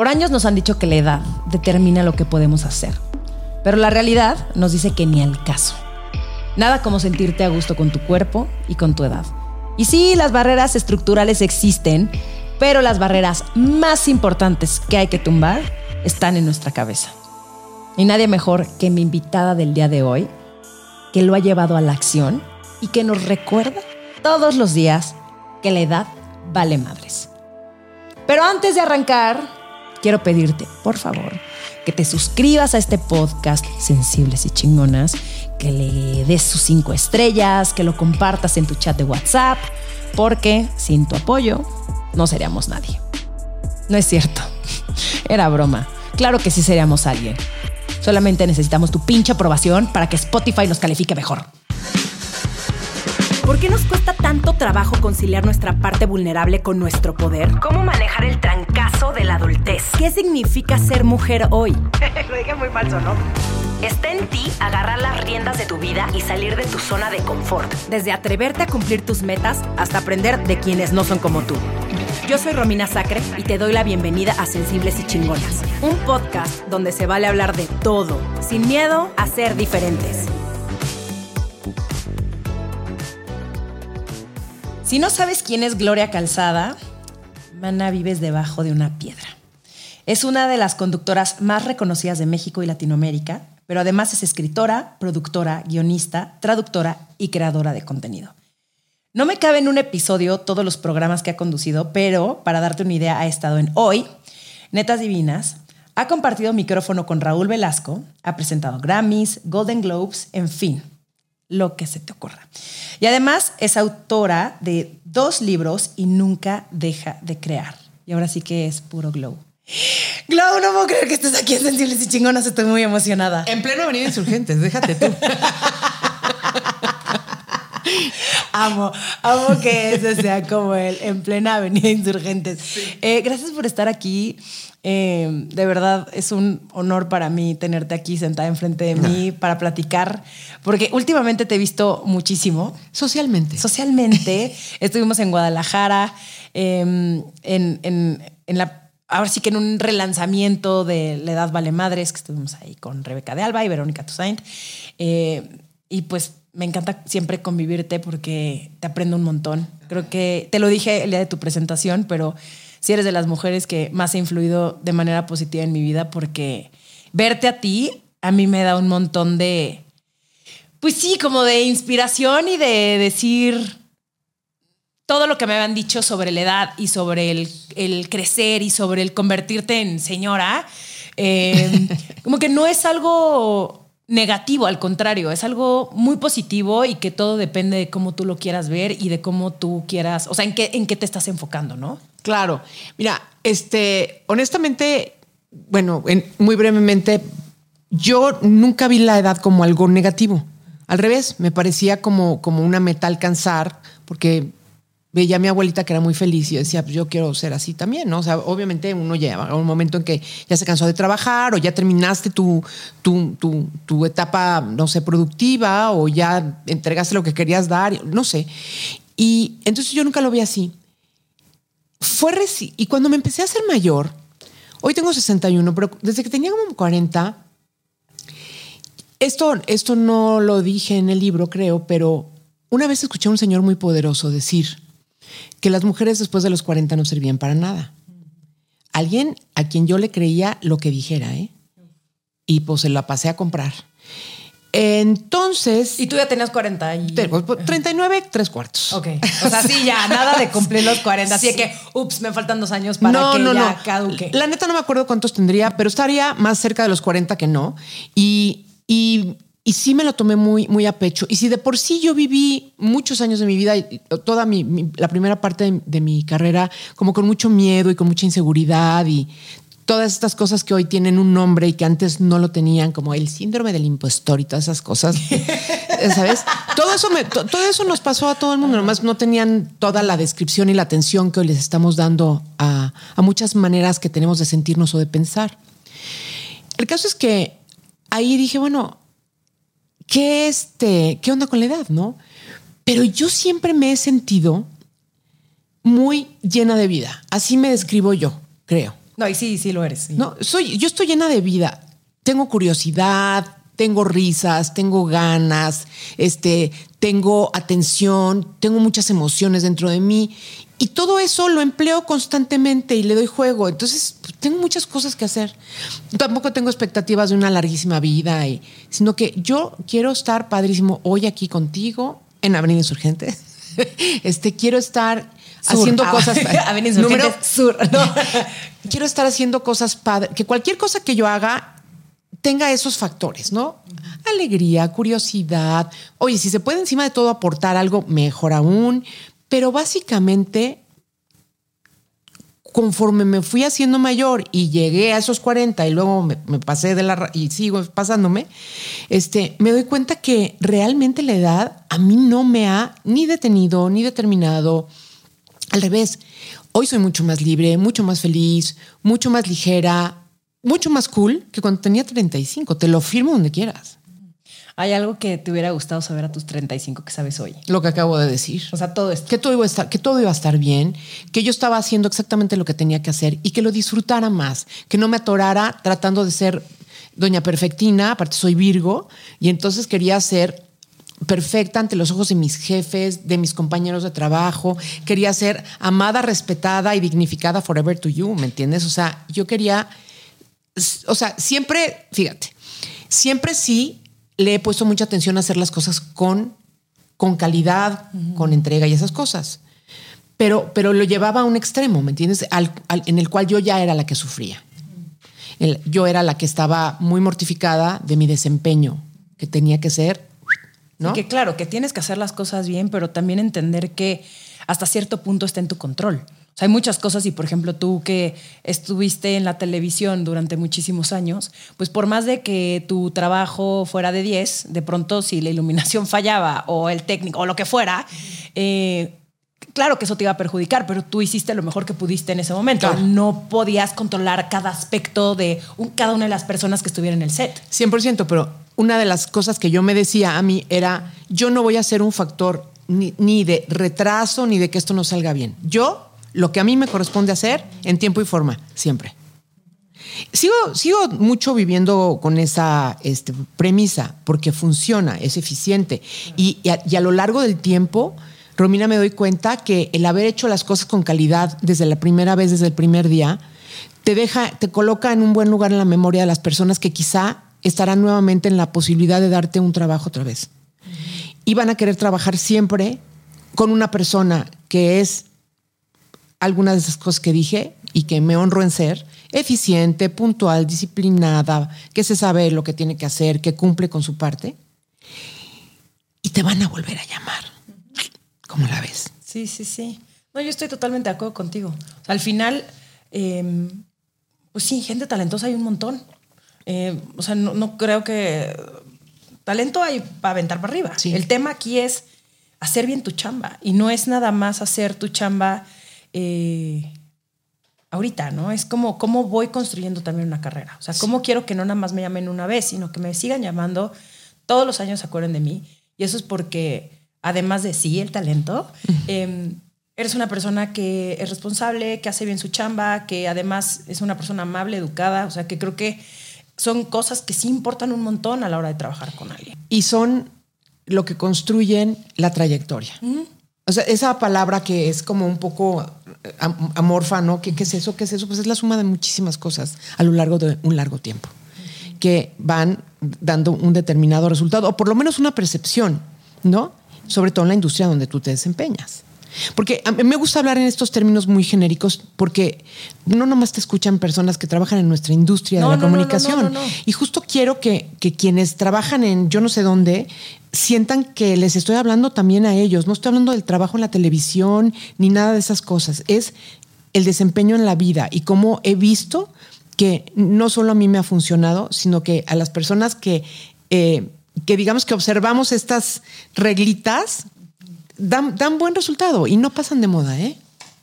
Por años nos han dicho que la edad determina lo que podemos hacer, pero la realidad nos dice que ni al caso. Nada como sentirte a gusto con tu cuerpo y con tu edad. Y sí, las barreras estructurales existen, pero las barreras más importantes que hay que tumbar están en nuestra cabeza. Y nadie mejor que mi invitada del día de hoy, que lo ha llevado a la acción y que nos recuerda todos los días que la edad vale madres. Pero antes de arrancar, quiero pedirte, por favor, que te suscribas a este podcast Sensibles y Chingonas, que le des sus cinco estrellas, que lo compartas en tu chat de WhatsApp, porque sin tu apoyo no seríamos nadie. No es cierto. Era broma. Claro que sí seríamos alguien. Solamente necesitamos tu pinche aprobación para que Spotify nos califique mejor. ¿Por qué nos cuesta tanto trabajo conciliar nuestra parte vulnerable con nuestro poder? ¿Cómo manejar el trancazo de la adultez? ¿Qué significa ser mujer hoy? Lo dije muy falso, ¿no? Está en ti agarrar las riendas de tu vida y salir de tu zona de confort. Desde atreverte a cumplir tus metas hasta aprender de quienes no son como tú. Yo soy Romina Sacre y te doy la bienvenida a Sensibles y Chingonas, un podcast donde se vale hablar de todo, sin miedo a ser diferentes. Si no sabes quién es Gloria Calzada, mana vives debajo de una piedra. Es una de las conductoras más reconocidas de México y Latinoamérica, pero además es escritora, productora, guionista, traductora y creadora de contenido. No me cabe en un episodio todos los programas que ha conducido, pero para darte una idea, ha estado en Hoy, Netas Divinas, ha compartido micrófono con Raúl Velasco, ha presentado Grammys, Golden Globes, en fin, lo que se te ocurra. Y además es autora de dos libros y nunca deja de crear. Y ahora sí que es puro glow. Glow, no puedo creer que estés aquí en Sensibles y Chingonas. Estoy muy emocionada. En pleno Avenida Insurgentes, déjate tú. amo, amo que ese sea como el en plena Avenida Insurgentes. Eh, gracias por estar aquí. Eh, de verdad es un honor para mí tenerte aquí sentada enfrente de mí para platicar, porque últimamente te he visto muchísimo. Socialmente. Socialmente. Estuvimos en Guadalajara, em, en, en, en la ahora sí que en un relanzamiento de La Edad Vale Madres, que estuvimos ahí con Rebeca de Alba y Verónica Toussaint. Eh, y pues me encanta siempre convivirte porque te aprendo un montón. Creo que te lo dije el día de tu presentación, pero si eres de las mujeres que más ha influido de manera positiva en mi vida porque verte a ti a mí me da un montón de, pues sí, como de inspiración y de decir todo lo que me habían dicho sobre la edad y sobre el, crecer y sobre el convertirte en señora, eh, como que no es algo negativo, al contrario, es algo muy positivo y que todo depende de cómo tú lo quieras ver y de cómo tú quieras, o sea, en qué, en qué te estás enfocando, ¿no? Claro. Mira, este, honestamente, bueno, muy brevemente, yo nunca vi la edad como algo negativo. Al revés, me parecía como, como una meta alcanzar, porque veía a mi abuelita que era muy feliz y decía, pues yo quiero ser así también, ¿no? O sea, obviamente uno llega un momento en que ya se cansó de trabajar o ya terminaste tu, tu, tu, etapa, no sé, productiva o ya entregaste lo que querías dar, no sé. Y entonces yo nunca lo vi así. Fue y cuando me empecé a ser mayor, hoy tengo 61, pero desde que tenía como 40, esto, esto no lo dije en el libro, creo, pero una vez escuché a un señor muy poderoso decir, que las mujeres después de los 40 no servían para nada. Alguien a quien yo le creía lo que dijera, ¿eh? Y pues se la pasé a comprar. Entonces. Y tú ya tenías 40 y. 39, tres cuartos. Ok. O sea, sí, ya, nada de cumplir los 40. Así que, ups, me faltan dos años para que no, ya no. caduque. La neta no me acuerdo cuántos tendría, pero estaría más cerca de los 40 que no. Y, y y sí me lo tomé muy, muy a pecho. Y si de por sí yo viví muchos años de mi vida, toda mi, la primera parte de, mi carrera, como con mucho miedo y con mucha inseguridad y todas estas cosas que hoy tienen un nombre y que antes no lo tenían, como el síndrome del impostor y todas esas cosas, ¿sabes? Todo eso, me, todo eso nos pasó a todo el mundo, nomás no tenían toda la descripción y la atención que hoy les estamos dando a, a muchas maneras que tenemos de sentirnos o de pensar. El caso es que ahí dije, bueno, ¿qué, este, ¿qué onda con la edad? ¿No? Pero yo siempre me he sentido muy llena de vida. Así me describo yo, creo. No, y sí, sí lo eres. No, soy, yo estoy llena de vida. Tengo curiosidad, tengo risas, tengo ganas, este, tengo atención, tengo muchas emociones dentro de mí y todo eso lo empleo constantemente y le doy juego. Entonces, pues, tengo muchas cosas que hacer. Tampoco tengo expectativas de una larguísima vida, y, sino que yo quiero estar padrísimo hoy aquí contigo en Avenida Insurgente. Este, quiero estar haciendo ah, cosas. Avenida Número Sur. quiero estar haciendo cosas padres. Que cualquier cosa que yo haga tenga esos factores, ¿no? Alegría, curiosidad. Oye, si se puede encima de todo aportar algo, mejor aún. Pero básicamente, conforme me fui haciendo mayor y llegué a esos 40 y luego me, pasé de la y sigo pasándome, este, me doy cuenta que realmente la edad a mí no me ha ni detenido ni determinado. Al revés, hoy soy mucho más libre, mucho más feliz, mucho más ligera, mucho más cool que cuando tenía 35. Te lo firmo donde quieras. ¿Hay algo que te hubiera gustado saber a tus 35 que sabes hoy? Lo que acabo de decir. O sea, todo esto. Que todo iba a estar, que todo iba a estar bien, que yo estaba haciendo exactamente lo que tenía que hacer y que lo disfrutara más, que no me atorara tratando de ser doña perfectina, aparte soy Virgo, y entonces quería ser perfecta ante los ojos de mis jefes, de mis compañeros de trabajo, quería ser amada, respetada y dignificada forever to you, ¿me entiendes? O sea, yo quería o sea, siempre, fíjate, siempre sí le he puesto mucha atención a hacer las cosas con, con calidad, con entrega y esas cosas. Pero, pero lo llevaba a un extremo, ¿me entiendes? en el cual yo ya era la que sufría. yo era la que estaba muy mortificada de mi desempeño, que tenía que ser, ¿no? que claro, que tienes que hacer las cosas bien, pero también entender que hasta cierto punto está en tu control hay muchas cosas y, por ejemplo, tú que estuviste en la televisión durante muchísimos años, pues por más de que tu trabajo fuera de 10, de pronto si la iluminación fallaba o el técnico o lo que fuera, eh, claro que eso te iba a perjudicar, pero tú hiciste lo mejor que pudiste en ese momento. No podías controlar cada aspecto de cada una de las personas que estuvieran en el set. 100%, pero una de las cosas que yo me decía a mí era, yo no voy a ser un factor ni, ni de retraso ni de que esto no salga bien. Yo lo que a mí me corresponde hacer en tiempo y forma, siempre. Sigo, sigo mucho viviendo con esa este, premisa porque funciona, es eficiente. Y, a, lo largo del tiempo, Romina, me doy cuenta que el haber hecho las cosas con calidad desde la primera vez, desde el primer día, te deja, te coloca en un buen lugar en la memoria de las personas que quizá estarán nuevamente en la posibilidad de darte un trabajo otra vez. Y van a querer trabajar siempre con una persona que es algunas de esas cosas que dije y que me honro en ser, eficiente, puntual, disciplinada, que se sabe lo que tiene que hacer, que cumple con su parte, y te van a volver a llamar. ¿Cómo la ves? Sí, sí, sí. No, yo estoy totalmente de acuerdo contigo. al final, em, pues sí, gente talentosa hay un montón. Em, o sea, no, creo que talento hay para aventar para arriba. El tema aquí es hacer bien tu chamba y no es nada más hacer tu chamba eh, ahorita, ¿no? Es como cómo voy construyendo también una carrera. O sea, cómo quiero que no nada más me llamen una vez, sino que me sigan llamando todos los años, se acuerden de mí. Y eso es porque, además de sí, el talento, em, eres una persona que es responsable, que hace bien su chamba, que además es una persona amable, educada. O sea, que creo que son cosas que sí importan un montón a la hora de trabajar con alguien. Y son lo que construyen la trayectoria. O sea, esa palabra que es como un poco eh, amorfa, ¿no? ¿Qué, es eso? ¿Qué es eso? Pues es la suma de muchísimas cosas a lo largo de un largo tiempo que van dando un determinado resultado, o por lo menos una percepción, ¿no? Sobre todo en la industria donde tú te desempeñas. Porque a mí me gusta hablar en estos términos muy genéricos porque no nomás te escuchan personas que trabajan en nuestra industria de la comunicación. y justo quiero que, que, quienes trabajan en yo no sé dónde sientan que les estoy hablando también a ellos. No estoy hablando del trabajo en la televisión ni nada de esas cosas. Es el desempeño en la vida y cómo he visto que no solo a mí me ha funcionado, sino que a las personas que, eh, que digamos que observamos estas reglitas, dan, dan buen resultado y no pasan de moda, ¿eh?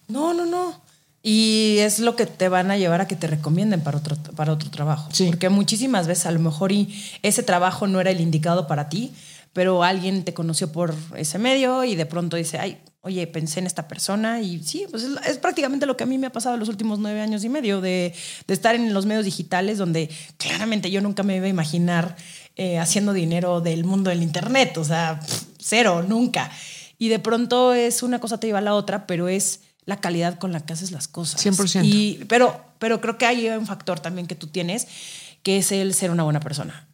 No, no, no. Y es lo que te van a llevar a que te recomienden para otro, para otro trabajo. Porque muchísimas veces a lo mejor y ese trabajo no era el indicado para ti, pero alguien te conoció por ese medio y de pronto dice, ay, oye, pensé en esta persona y sí, pues es, prácticamente lo que a mí me ha pasado en los últimos nueve años y medio de, estar en los medios digitales donde claramente yo nunca me iba a imaginar eh, haciendo dinero del mundo del Internet, o sea, cero, nunca. Y de pronto es una cosa te lleva a la otra, pero es la calidad con la que haces las cosas. 100%. Y, pero, pero creo que hay un factor también que tú tienes, que es el ser una buena persona.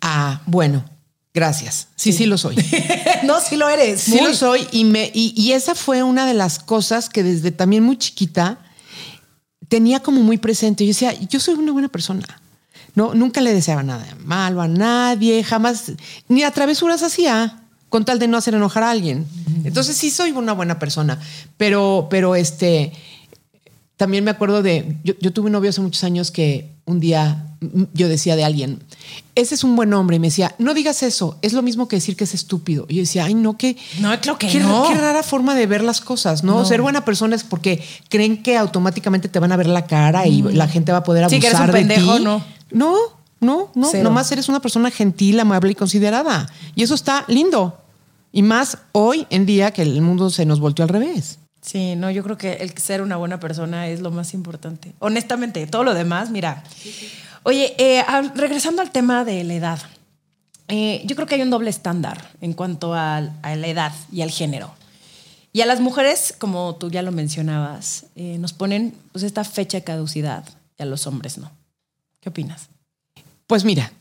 Ah, bueno, Gracias. Sí, sí, lo soy. no, sí lo eres. Sí lo soy. Y, me, y, esa fue una de las cosas que desde también muy chiquita tenía como muy presente. Yo decía, yo soy una buena persona. No, nunca le deseaba nada malo a nadie, jamás, ni a travesuras hacía con tal de no hacer enojar a alguien. Entonces sí soy una buena persona, pero, pero este, también me acuerdo de, yo, yo tuve un novio hace muchos años que un día yo decía de alguien, ese es un buen hombre. Y me decía, no digas eso, es lo mismo que decir que es estúpido. Y yo decía, ay, no, que. No, creo que qué, no. Qué rara forma de ver las cosas, ¿no? Ser buena persona es porque creen que automáticamente te van a ver la cara y la gente va a poder abusar sí, que eres un pendejo, No, no, no, no. Nomás eres una persona gentil, amable y considerada. Y eso está lindo. Y más hoy en día que el mundo se nos volteó al revés. Sí, no, yo creo que el ser una buena persona es lo más importante. Honestamente, todo lo demás, mira. Oye, eh, regresando al tema de la edad, eh, yo creo que hay un doble estándar en cuanto a, la edad y al género. Y a las mujeres, como tú ya lo mencionabas, eh, nos ponen pues, esta fecha de caducidad y a los hombres no. ¿Qué opinas? Pues mira,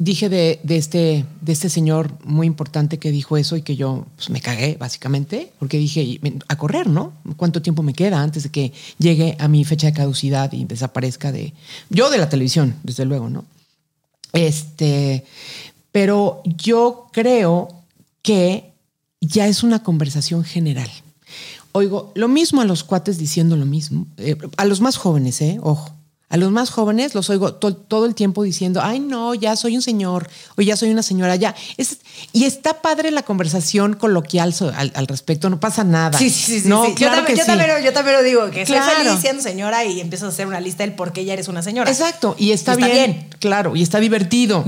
dije de, este, de este señor muy importante que dijo eso y que yo pues, me cagué, básicamente, porque dije, a correr, ¿no? ¿Cuánto tiempo me queda antes de que llegue a mi fecha de caducidad y desaparezca de... Yo de la televisión, desde luego, ¿no? Este, pero yo creo que ya es una conversación general. Oigo, lo mismo a los cuates diciendo lo mismo, eh, a los más jóvenes, ¿eh? Ojo a los más jóvenes los oigo todo el tiempo diciendo, ay, no, ya soy un señor o ya soy una señora, ya. Es, y está padre la conversación coloquial al, respecto, no pasa nada. Sí, sí, sí. No, yo, también, yo, también, lo digo, que soy feliz siendo señora y empiezas a hacer una lista del por qué ya eres una señora. Exacto, y está, bien, Claro, y está divertido.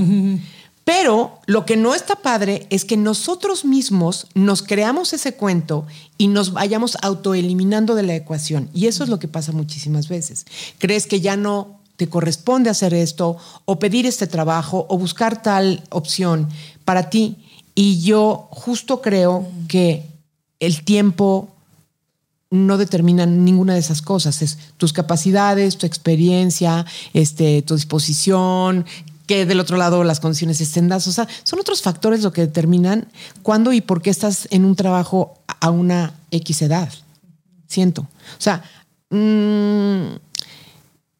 Pero lo que no está padre es que nosotros mismos nos creamos ese cuento y nos vayamos autoeliminando de la ecuación. Y eso es lo que pasa muchísimas veces. Crees que ya no te corresponde hacer esto o pedir este trabajo o buscar tal opción para ti. Y yo justo creo que el tiempo no determina ninguna de esas cosas. Es tus capacidades, tu experiencia, este, tu disposición, que del otro lado las condiciones estén dadas. O sea, son otros factores lo que determinan cuándo y por qué estás en un trabajo a una X edad. Siento. O sea, mm,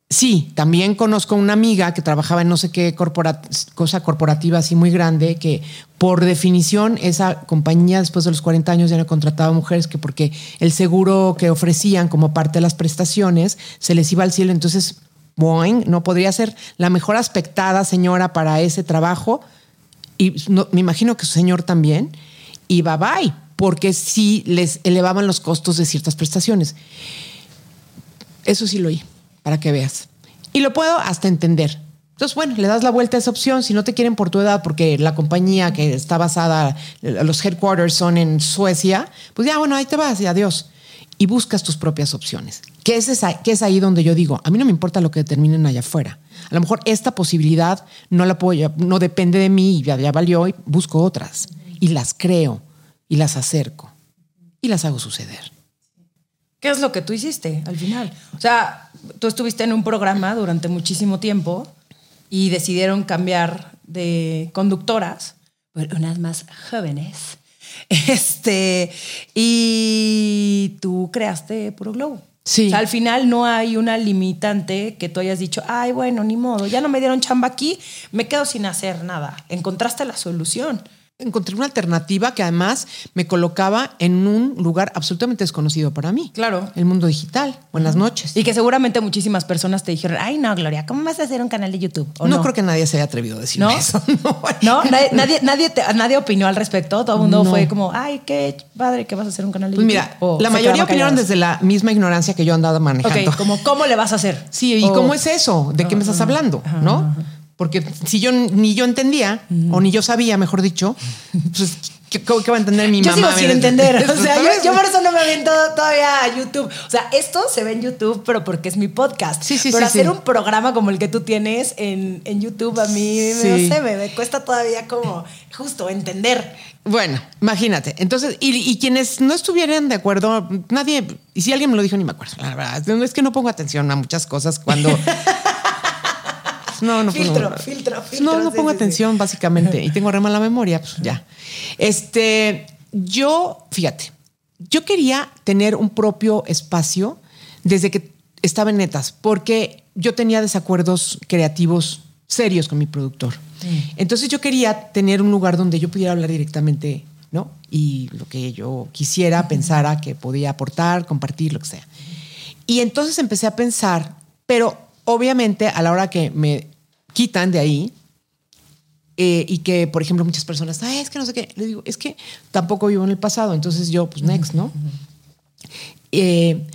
sí, también conozco una amiga que trabajaba en no sé qué cosa corporativa así muy grande, que por definición esa compañía después de los 40 años ya no contrataba mujeres que porque el seguro que ofrecían como parte de las prestaciones se les iba al cielo. Entonces Boeing no podría ser la mejor aspectada señora para ese trabajo. Y me imagino que su señor también. Y bye bye, porque sí les elevaban los costos de ciertas prestaciones. Eso sí lo oí, para que veas. Y lo puedo hasta entender. Entonces, bueno, le das la vuelta a esa opción. Si no te quieren por tu edad, porque la compañía que está basada, los headquarters son en Suecia, pues ya, bueno, ahí te vas y adiós y buscas tus propias opciones. Que es, esa, que es ahí donde yo digo, a mí no me importa lo que determinen allá afuera. A lo mejor esta posibilidad no la puedo, no depende de mí y ya, ya valió y busco otras. Y las creo y las acerco y las hago suceder. ¿Qué es lo que tú hiciste al final? O sea, tú estuviste en un programa durante muchísimo tiempo y decidieron cambiar de conductoras por unas más jóvenes Este, y tú creaste Puro Globo. Sí. O sea, al final no hay una limitante que tú hayas dicho, ay, bueno, ni modo, ya no me dieron chamba aquí, me quedo sin hacer nada. Encontraste la solución encontré una alternativa que además me colocaba en un lugar absolutamente desconocido para mí. Claro. El mundo digital. Buenas noches. Y que seguramente muchísimas personas te dijeron, ay, no, Gloria, ¿cómo vas a hacer un canal de YouTube? no, creo que nadie se haya atrevido a decir eso. No, nadie, nadie, nadie, opinó al respecto. Todo el mundo fue como, ay, qué padre que vas a hacer un canal de pues YouTube. Mira, la mayoría opinaron desde la misma ignorancia que yo andaba manejando. Ok, como, ¿cómo le vas a hacer? Sí, ¿y cómo es eso? ¿De qué me estás hablando? ¿No? Porque si yo ni yo entendía, o ni yo sabía, mejor dicho, pues ¿Qué, va a entender mi Yo mamá? sigo sin entender. O sea, yo, yo por eso no me aviento todavía a YouTube. O sea, esto se ve en YouTube, pero porque es mi podcast. Sí, sí, pero sí, hacer un programa como el que tú tienes en, en YouTube, a mí, no sé, me, me cuesta todavía como justo entender. Bueno, imagínate. Entonces, y, y quienes no estuvieran de acuerdo, nadie, y si alguien me lo dijo, ni me acuerdo, la verdad. Es que no pongo atención a muchas cosas cuando. No, no Filtro, filtro, filtro, No, no sí, pongo sí, sí. atención, básicamente. Y tengo re mala memoria, pues ya. Este, yo, fíjate, yo quería tener un propio espacio desde que estaba en netas, porque yo tenía desacuerdos creativos serios con mi productor. Entonces yo quería tener un lugar donde yo pudiera hablar directamente, ¿no? Y lo que yo quisiera, pensara que podía aportar, compartir, lo que sea. Y entonces empecé a pensar, pero obviamente a la hora que me quitan de ahí, eh, y que, por ejemplo, muchas personas, "Ay, es que no sé qué, le digo, es que tampoco vivo en el pasado, entonces yo, pues, next, ¿no? Eh,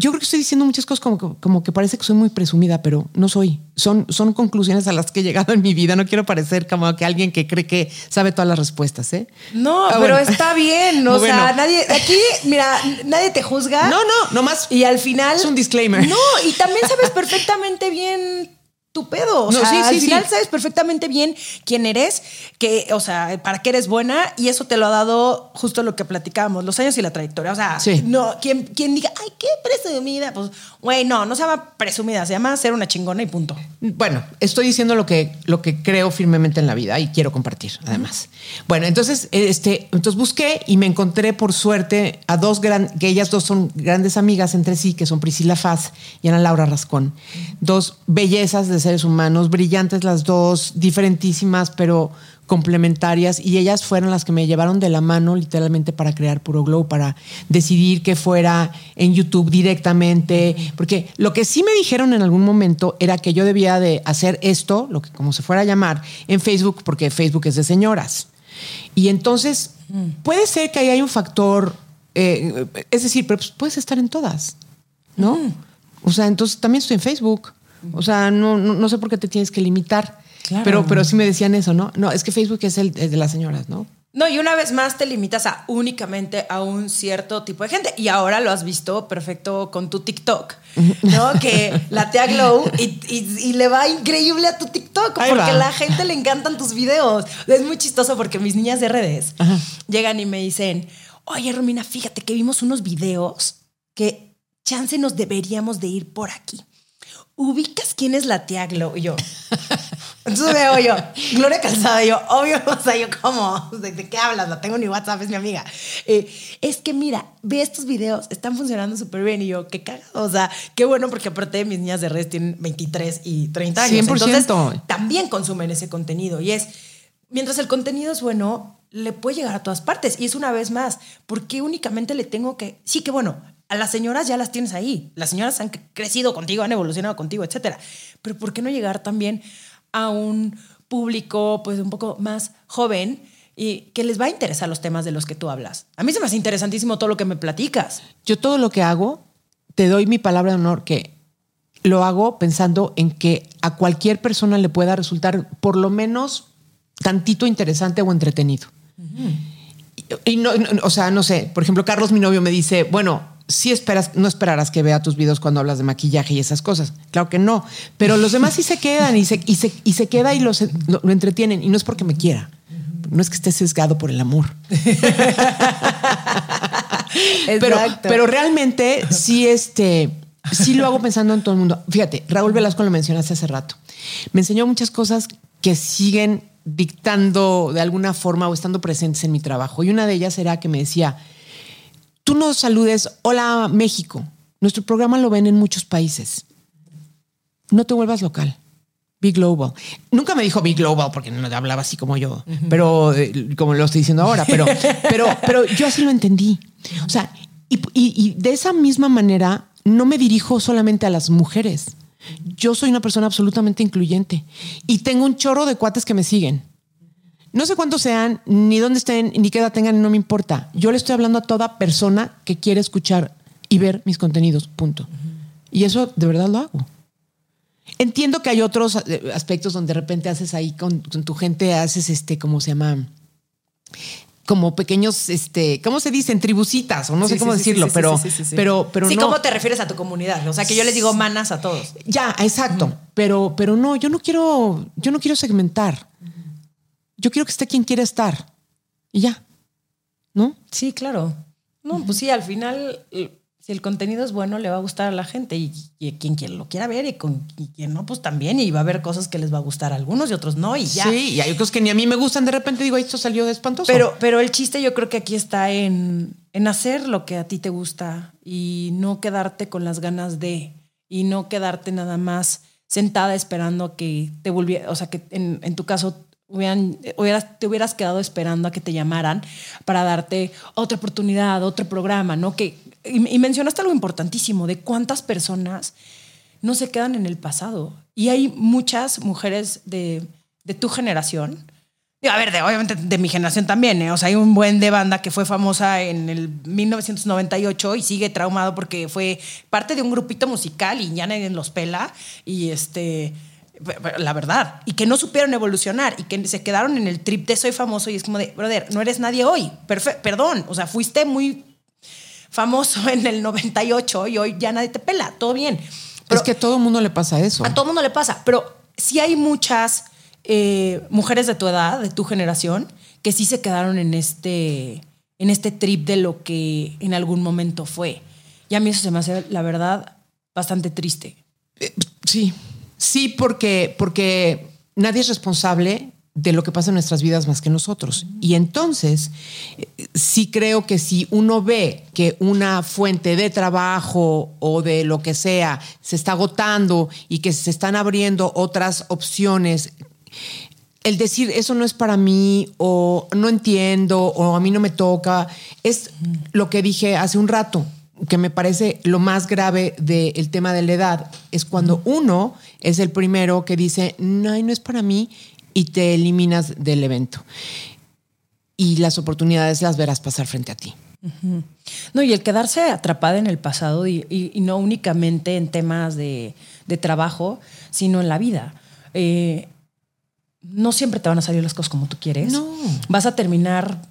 yo creo que estoy diciendo muchas cosas como que, como que parece que soy muy presumida, pero no soy. Son, son conclusiones a las que he llegado en mi vida. No quiero parecer como que alguien que cree que sabe todas las respuestas, ¿eh? No, Ah, pero bueno. está bien. O Bueno. sea, nadie, aquí, mira, nadie te juzga. No, no, nomás Y al final. es un disclaimer. No, y también sabes perfectamente bien tu pedo. O No, sea, sí, al sí. final sabes perfectamente bien quién eres, que, o sea, para qué eres buena, y eso te lo ha dado justo lo que platicábamos, los años y la trayectoria. O sea, no, quien, quien diga, ay, qué presumida, pues, güey, no, no se llama presumida, se llama ser una chingona y punto. Bueno, estoy diciendo lo que, lo que creo firmemente en la vida y quiero compartir, además. Bueno, entonces, este, entonces busqué y me encontré por suerte a dos gran, que ellas dos son grandes amigas entre sí, que son Priscila Faz y Ana Laura Rascón. Dos bellezas de seres humanos, brillantes las dos, diferentísimas, pero complementarias y ellas fueron las que me llevaron de la mano literalmente para crear Puro Glow, para decidir que fuera en YouTube directamente, porque lo que sí me dijeron en algún momento era que yo debía de hacer esto, lo que como se fuera a llamar, en Facebook, porque Facebook es de señoras. Y entonces puede ser que ahí hay un factor, eh, es decir, pero pues puedes estar en todas, ¿no? O sea, entonces también estoy en Facebook. O sea, no, no, no sé por qué te tienes que limitar. Claro. Pero, pero sí me decían eso, ¿no? No, es que Facebook es el, el de las señoras, ¿no? No, y una vez más te limitas a únicamente a un cierto tipo de gente. Y ahora lo has visto perfecto con tu TikTok, ¿no? que la tía Glow y, y- y le va increíble a tu TikTok Ahí porque a la gente le encantan tus videos. Es muy chistoso porque mis niñas de redes Ajá. llegan y me dicen, oye Romina, fíjate que vimos unos videos que chance nos deberíamos de ir por aquí. ¿Ubicas quién es la tía Glow? Y yo, entonces veo yo, Gloria Calzada, y yo, obvio, o sea, yo, ¿cómo? ¿De, de qué hablas? La tengo en mi WhatsApp, es mi amiga. Eh, es que mira, ve estos videos, están funcionando súper bien. Y yo, qué cagado. O sea, qué bueno, porque aparte de mis niñas de redes tienen 23 y 30 años. 100%. Entonces, también consumen ese contenido. Y es, mientras el contenido es bueno, le puede llegar a todas partes. Y es una vez más, ¿por qué únicamente le tengo que... Sí, que bueno, a las señoras ya las tienes ahí. Las señoras han cre- crecido contigo, han evolucionado contigo, etcétera. Pero ¿por qué no llegar también a un público pues un poco más joven y que les va a interesar los temas de los que tú hablas? A mí se me hace interesantísimo todo lo que me platicas. Yo todo lo que hago, te doy mi palabra de honor que lo hago pensando en que a cualquier persona le pueda resultar por lo menos tantito interesante o entretenido. Y no, no, o sea, no sé, por ejemplo, Carlos, mi novio, me dice, bueno, sí esperas, no esperarás que vea tus videos cuando hablas de maquillaje y esas cosas. Claro que no, pero los demás sí se quedan y se, y se, y se queda y los, lo, lo entretienen. Y no es porque me quiera, no es que esté sesgado por el amor. pero, pero realmente sí, este, sí lo hago pensando en todo el mundo. Fíjate, Raúl Velasco lo mencionaste hace rato. Me enseñó muchas cosas que siguen dictando de alguna forma o estando presentes en mi trabajo. Y una de ellas era que me decía, tú no saludes, hola México. Nuestro programa lo ven en muchos países. No te vuelvas local. Be global. Nunca me dijo be global porque no hablaba así como yo, pero eh, como lo estoy diciendo ahora, pero, pero, pero yo así lo entendí. O sea, y, y- y de esa misma manera no me dirijo solamente a las mujeres. Yo soy una persona absolutamente incluyente y tengo un chorro de cuates que me siguen. No sé cuántos sean, ni dónde estén, ni qué edad tengan, no me importa. Yo le estoy hablando a toda persona que quiere escuchar y ver mis contenidos, punto. Y eso de verdad lo hago. Entiendo que hay otros eh, aspectos donde de repente haces ahí con, con tu gente, haces este, ¿cómo se llama? como pequeños, este, ¿cómo se dicen? Tribucitas, o no sé cómo decirlo, pero, pero, pero sí, no. ¿cómo te refieres a tu comunidad? O sea, que yo les digo manas a todos. Ya, exacto. Pero, pero no, yo no quiero, yo no quiero segmentar. Yo quiero que esté quien quiera estar. Y ya. ¿No? Sí, claro. No, pues sí, al final si el contenido es bueno, le va a gustar a la gente y, quien, quien, lo quiera ver y, con, quien no, pues también. Y va a haber cosas que les va a gustar a algunos y otros no, y ya. Sí, y hay cosas que ni a mí me gustan. De repente digo, esto salió de espantoso. Pero, pero el chiste yo creo que aquí está en, en hacer lo que a ti te gusta y no quedarte con las ganas de, y no quedarte nada más sentada esperando a que te volviera, o sea, que en, en tu caso hubieran, hubieras, te hubieras quedado esperando a que te llamaran para darte otra oportunidad, otro programa, ¿no? Que y, mencionaste algo importantísimo de cuántas personas no se quedan en el pasado. Y hay muchas mujeres de, tu generación. A ver, de, obviamente de mi generación también, ¿eh? O sea, hay un buen de banda que fue famosa en el 1998 y sigue traumado porque fue parte de un grupito musical y ya nadie los pela. Y este, la verdad, y que no supieron evolucionar y que se quedaron en el trip de soy famoso y es como de, brother, no eres nadie hoy. perdón, o sea, fuiste muy famoso en el 98 y hoy ya nadie te pela, todo bien. es que a todo mundo le pasa eso. A todo mundo le pasa, pero sí hay muchas eh, mujeres de tu edad, de tu generación, que sí se quedaron en este, en este trip de lo que en algún momento fue. Y a mí eso se me hace, la verdad, bastante triste. Eh, sí, sí, porque, porque nadie es responsable de lo que pasa en nuestras vidas más que nosotros. Y entonces, sí creo que si uno ve que una fuente de trabajo o de lo que sea se está agotando y que se están abriendo otras opciones, el decir eso no es para mí o no entiendo o a mí no me toca, es lo que dije hace un rato que me parece lo más grave del tema de la edad, es cuando uno es el primero que dice, no, no es para mí y te eliminas del evento. Y las oportunidades las verás pasar frente a ti. No, y el quedarse atrapada en el pasado y, no únicamente en temas de, trabajo, sino en la vida. Eh, no siempre te van a salir las cosas como tú quieres. No. Vas a terminar,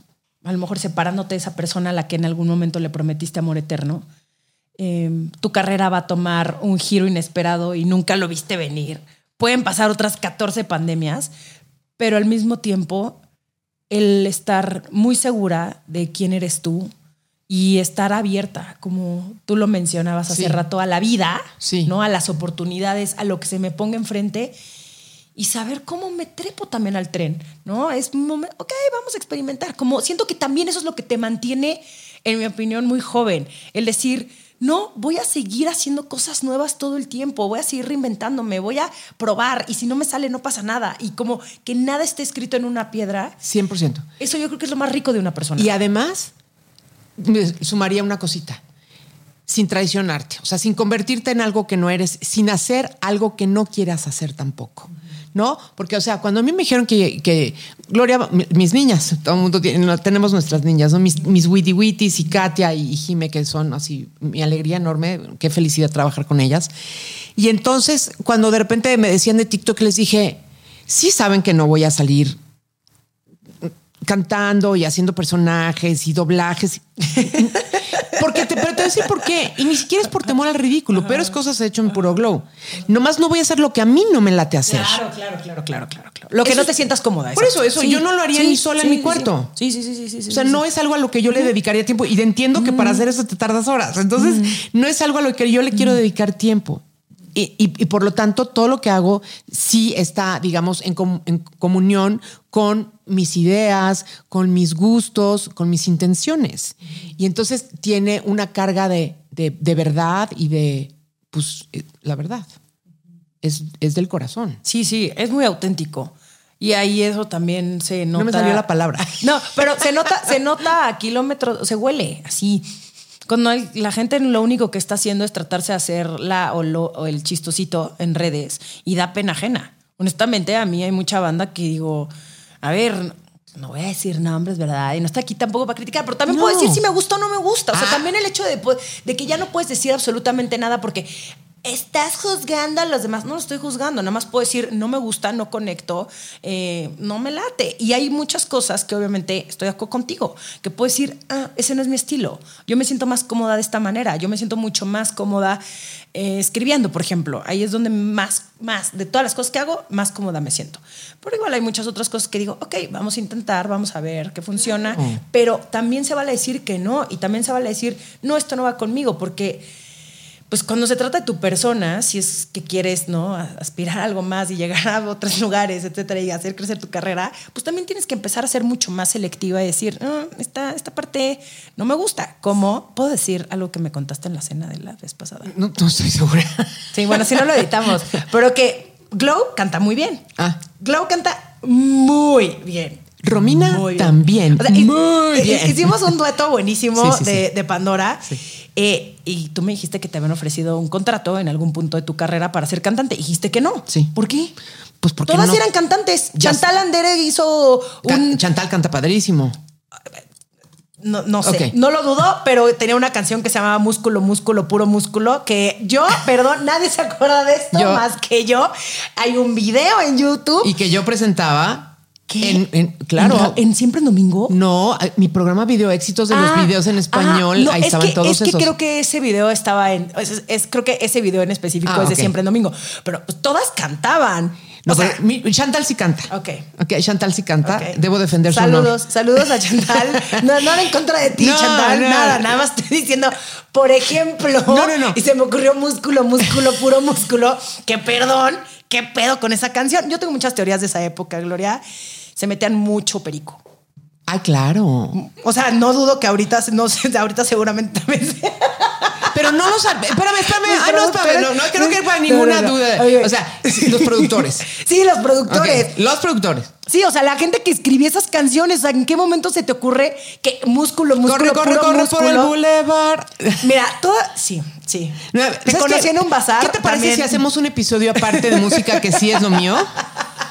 a lo mejor, separándote de esa persona a la que en algún momento le prometiste amor eterno. Eh, tu carrera va a tomar un giro inesperado y nunca lo viste venir pueden pasar otras 14 pandemias, pero al mismo tiempo el estar muy segura de quién eres tú y estar abierta, como tú lo mencionabas hace rato, a la vida, ¿no? A las oportunidades, a lo que se me ponga enfrente y saber cómo me trepo también al tren, ¿no? Es un momento, ok, vamos a experimentar. Como siento que también eso es lo que te mantiene, en mi opinión, muy joven. El decir, no, voy a seguir haciendo cosas nuevas todo el tiempo, voy a seguir reinventándome, voy a probar y si no me sale no pasa nada. Y como que nada esté escrito en una piedra. 100%. Eso yo creo que es lo más rico de una persona. Y además, sumaría una cosita, sin traicionarte, o sea, sin convertirte en algo que no eres, sin hacer algo que no quieras hacer tampoco. ¿No? Porque, o sea, cuando a mí me dijeron que, Gloria, mis niñas, todo el mundo tiene, tenemos nuestras niñas, ¿no? Mis, mis Witty Witties y Katia y Jime, que son así, mi alegría enorme, qué felicidad trabajar con ellas. Y entonces, cuando de repente me decían de TikTok, les dije, sí saben que no voy a salir cantando y haciendo personajes y doblajes. Porque te, pero te voy a decir por qué. Y ni siquiera es por temor al ridículo, pero es cosas hecho en puro glow. Nomás no voy a hacer lo que a mí no me late hacer. Claro, claro, claro, claro, claro. Lo que no te sientas cómoda. Por eso, eso, yo no lo haría ni sola en mi cuarto. Sí, sí, sí, sí, O sea, no es algo a lo que yo le dedicaría tiempo. Y entiendo que para hacer eso te tardas horas. Entonces, no es algo a lo que yo le quiero dedicar tiempo. Y, por lo tanto, todo lo que hago sí está, digamos, en, comunión con mis ideas, con mis gustos, con mis intenciones. Y entonces tiene una carga de, verdad y de, pues, eh, la verdad. Es, es, del corazón. Sí, sí, es muy auténtico. Y ahí eso también se nota. No me salió la palabra. No, pero se nota, se nota a kilómetros, se huele así. Cuando la gente lo único que está haciendo es tratarse de hacer la o, o el chistosito en redes y da pena ajena. Honestamente, a mí hay mucha banda que digo, a ver, no voy a decir nombres, ¿verdad? Y no está aquí tampoco para criticar, pero también puedo decir si me gusta o no me gusta. O sea, ah. también el hecho de, de, que ya no puedes decir absolutamente nada porque estás juzgando a los demás. No lo estoy juzgando, nada más puedo decir, no me gusta, no conecto, eh, no me late. Y hay muchas cosas que obviamente estoy de acuerdo contigo, que puedo decir, ah, ese no es mi estilo. Yo me siento más cómoda de esta manera, yo me siento mucho más cómoda eh, escribiendo, por ejemplo. Ahí es donde más, más, de todas las cosas que hago, más cómoda me siento. Pero igual hay muchas otras cosas que digo, ok, vamos a intentar, vamos a ver qué funciona, pero también se vale decir que no y también se vale decir, no, esto no va conmigo, porque pues cuando se trata de tu persona, si es que quieres, ¿no? Aspirar a algo más y llegar a otros lugares, etcétera, y hacer crecer tu carrera, pues también tienes que empezar a ser mucho más selectiva y decir, ah, esta, esta parte no me gusta. ¿Cómo? ¿Puedo decir algo que me contaste en la cena de la vez pasada? No, no estoy segura. Sí, bueno, si no lo editamos. pero que Glow canta muy bien. Ah. Glow canta muy bien. Romina Muy bien. también. O sea, hi- muy bien. Hicimos un dueto buenísimo Sí, sí, de, sí. de Pandora. Eh, y tú me dijiste que te habían ofrecido un contrato en algún punto de tu carrera para ser cantante. Dijiste que no. Sí. ¿Por qué? Pues porque Todas no- eran cantantes. Ya Chantal. Andere hizo un. Chantal canta padrísimo. No, no sé, no lo dudo, pero tenía una canción que se llamaba Músculo, Músculo, Puro Músculo, que yo, perdón, nadie se acuerda de esto Yo- más que yo. Hay un video en YouTube. Y que yo presentaba. ¿Qué? En, en- claro. ¿En, en Siempre en Domingo? No, mi programa Video Éxitos de los Ah, videos en español, ah, no, ahí es estaban que, todos es que creo que ese video estaba en. Es, es- creo que ese video en específico Ah, es de siempre en domingo. Pero pues, todas cantaban. No, o sea, pero mi- Chantal sí canta. Ok. Ok, Chantal sí canta. Debo defender su Saludos, saludos a Chantal. No, nada en contra de ti, No, Chantal. no. Nada, nada más estoy diciendo, por ejemplo. No, no, no. Y se me ocurrió músculo, músculo, puro músculo. Que perdón, qué pedo con esa canción. Yo tengo muchas teorías de esa época, Gloria. Se metían mucho perico. Ay, claro. O sea, no dudo que ahorita, no sé, ahorita seguramente también. Pero no los. Espérame, espérame. Ay, no, espérame. No, no creo que haya ninguna No, no, no. duda. O sea, los productores. Sí, los productores. Los productores. Sí, o sea, la gente que escribía esas canciones, o sea, ¿en qué momento se te ocurre que músculo, músculo, Corre, corre, puro corre por el boulevard. Mira, toda. Sí, sí. Te ¿sabes conocí qué? en un bazar. ¿Qué te parece también. si hacemos un episodio aparte de música que sí es lo mío?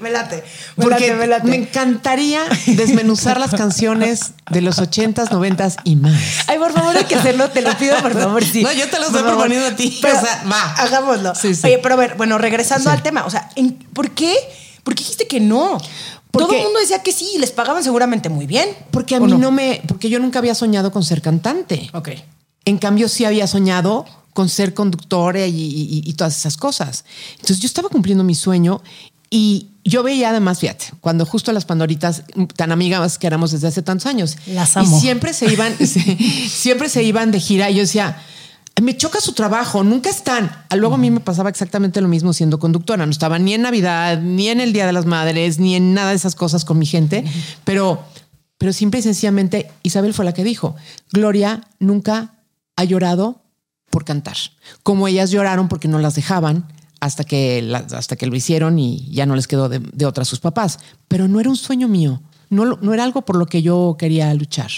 Me late. Me Porque late, me late. me encantaría desmenuzar las canciones de los ochentas, noventas y más. Ay, por favor, hay que hacerlo, te lo pido, por favor, sí. No, yo te lo estoy favor. proponiendo a ti. Pero O sea, va. Hagámoslo. Sí, sí. Oye, pero a ver, bueno, regresando al tema, o sea, ¿en- ¿por qué? ¿Por qué dijiste que no? Porque- Todo el mundo decía que sí, les pagaban seguramente muy bien. Porque a ¿O mí no? me, porque yo nunca había soñado con ser cantante. Ok. En cambio, sí había soñado con ser conductora y, y- y todas esas cosas. Entonces yo estaba cumpliendo mi sueño y yo veía además, fíjate, cuando justo las Pandoritas, tan amigas que éramos desde hace tantos años, Las amo. y siempre se iban, se- siempre se iban de gira y yo decía, me choca su trabajo, nunca están. Luego a mí me pasaba exactamente lo mismo siendo conductora, no estaba ni en Navidad, ni en el Día de las Madres, ni en nada de esas cosas con mi gente, pero, pero simple y sencillamente Isabel fue la que dijo, Gloria nunca ha llorado por cantar, como ellas lloraron porque no las dejaban hasta que, la- hasta que lo hicieron y ya no les quedó de, de otra a sus papás, pero no era un sueño mío, no, no era algo por lo que yo quería luchar.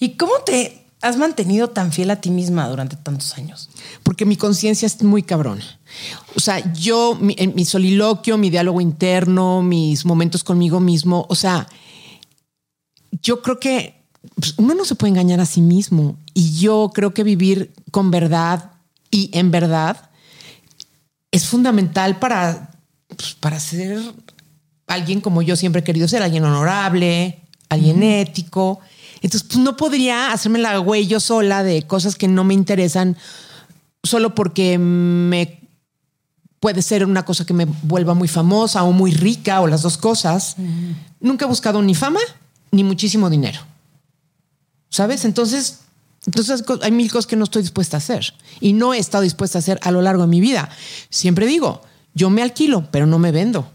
¿Y cómo te has mantenido tan fiel a ti misma durante tantos años? porque mi conciencia es muy cabrona. O sea, yo, mi, en mi soliloquio, mi diálogo interno, mis momentos conmigo mismo, o sea, yo creo que pues, uno no se puede engañar a sí mismo y yo creo que vivir con verdad y en verdad es fundamental para, pues, para ser alguien como yo siempre he querido ser, alguien honorable, alguien ético. Entonces, pues no podría hacerme la güey yo sola de cosas que no me interesan solo porque me puede ser una cosa que me vuelva muy famosa o muy rica o las dos cosas. Nunca he buscado ni fama ni muchísimo dinero. ¿Sabes? Entonces, entonces hay mil cosas que no estoy dispuesta a hacer y no he estado dispuesta a hacer a lo largo de mi vida. Siempre digo, yo me alquilo, pero no me vendo.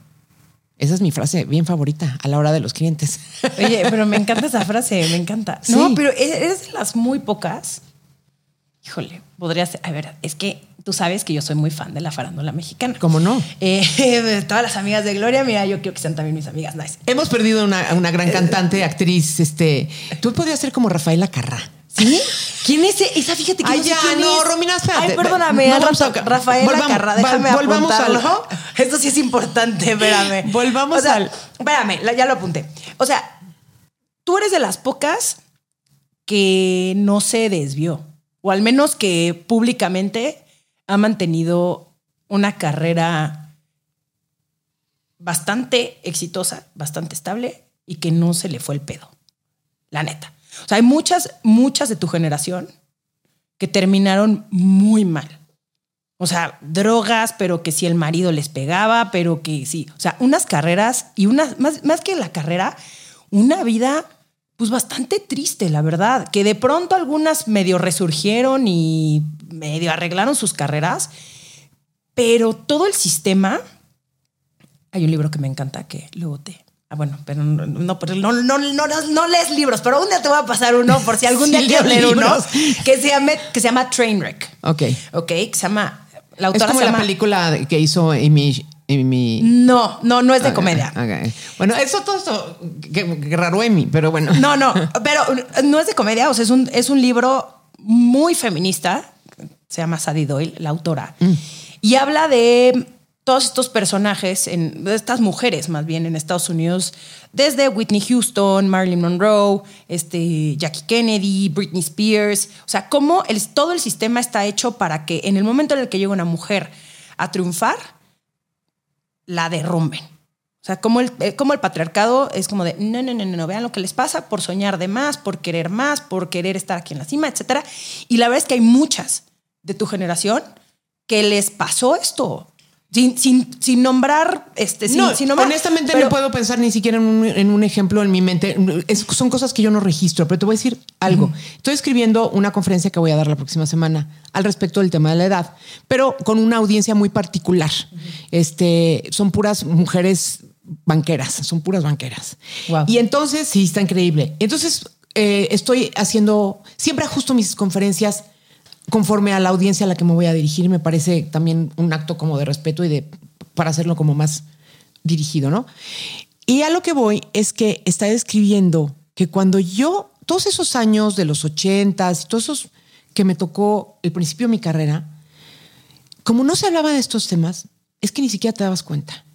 Esa es mi frase bien favorita a la hora de los clientes. Oye, pero me encanta esa frase, me encanta. Sí. No, pero e-, eres de las muy pocas. Híjole, podría ser. A ver, es que tú sabes que yo soy muy fan de la farándula mexicana. ¿Cómo no? Eh, todas las amigas de Gloria, mira, yo quiero que sean también mis amigas. Nice. Hemos perdido una, una gran cantante, actriz. Este, tú podrías ser como Rafaela Carrá. ¿Sí? ¿Quién es ese? esa? Fíjate que Ay, no sé ya, quién no, es. Romina, espérate. Ay, perdóname, No, al vamos a- Rafaela volvamos- déjame volvamos al- apuntarlo. Esto sí es importante, espérame. Volvamos O sea, al- Espérame, ya lo apunté. O sea, tú eres de las pocas que no se desvió. o al menos que públicamente ha mantenido una carrera bastante exitosa, bastante estable y que no se le fue el pedo. La neta. O sea, hay muchas, muchas de tu generación que terminaron muy mal. O sea, drogas, pero que si el marido les pegaba, pero que sí. O sea, unas carreras y unas, más, más que la carrera, una vida pues bastante triste, la verdad. Que de pronto algunas medio resurgieron y medio arreglaron sus carreras, pero todo el sistema. Hay un libro que me encanta que luego te. Ah, bueno, pero no, no, no, no, lees libros, pero un día te voy a pasar uno por si algún día quieres leer uno que se, llama, que se llama Trainwreck. Ok. Ok, que se llama la autora es como la película que hizo Amy, Amy, No, no, no es de comedia. Bueno, eso todo esto, que, raro Amy, pero bueno. No, no, pero no es de comedia, o sea, es un, es un libro muy feminista, se llama Sadie Doyle, la autora, mm. y habla de todos estos personajes, estas mujeres más bien en Estados Unidos, desde Whitney Houston, Marilyn Monroe, este, Jackie Kennedy, Britney Spears, o sea, cómo el, todo el sistema está hecho para que en el momento en el que llega una mujer a triunfar, la derrumben. O sea, como el, eh, como el patriarcado es como de, no, no, no, no, vean lo que les pasa por soñar de más, por querer más, por querer estar aquí en la cima, etc. Y la verdad es que hay muchas de tu generación que les pasó esto. Sin, sin, nombrar, este, sin, no, sin honestamente no puedo pensar ni siquiera en un, en un ejemplo en mi mente. son cosas que yo no registro, pero te voy a decir algo. Estoy escribiendo una conferencia que voy a dar la próxima semana al respecto del tema de la edad, pero con una audiencia muy particular. Este, son puras mujeres banqueras, son puras banqueras. Y entonces, sí, está increíble. Entonces, eh, estoy haciendo, siempre ajusto mis conferencias conforme a la audiencia a la que me voy a dirigir, me parece también un acto como de respeto y de para hacerlo como más dirigido, ¿no? Y a lo que voy es que está describiendo que cuando yo, todos esos años de los ochentas y todos esos que me tocó el principio de mi carrera, como no se hablaba de estos temas, es que ni siquiera te dabas cuenta.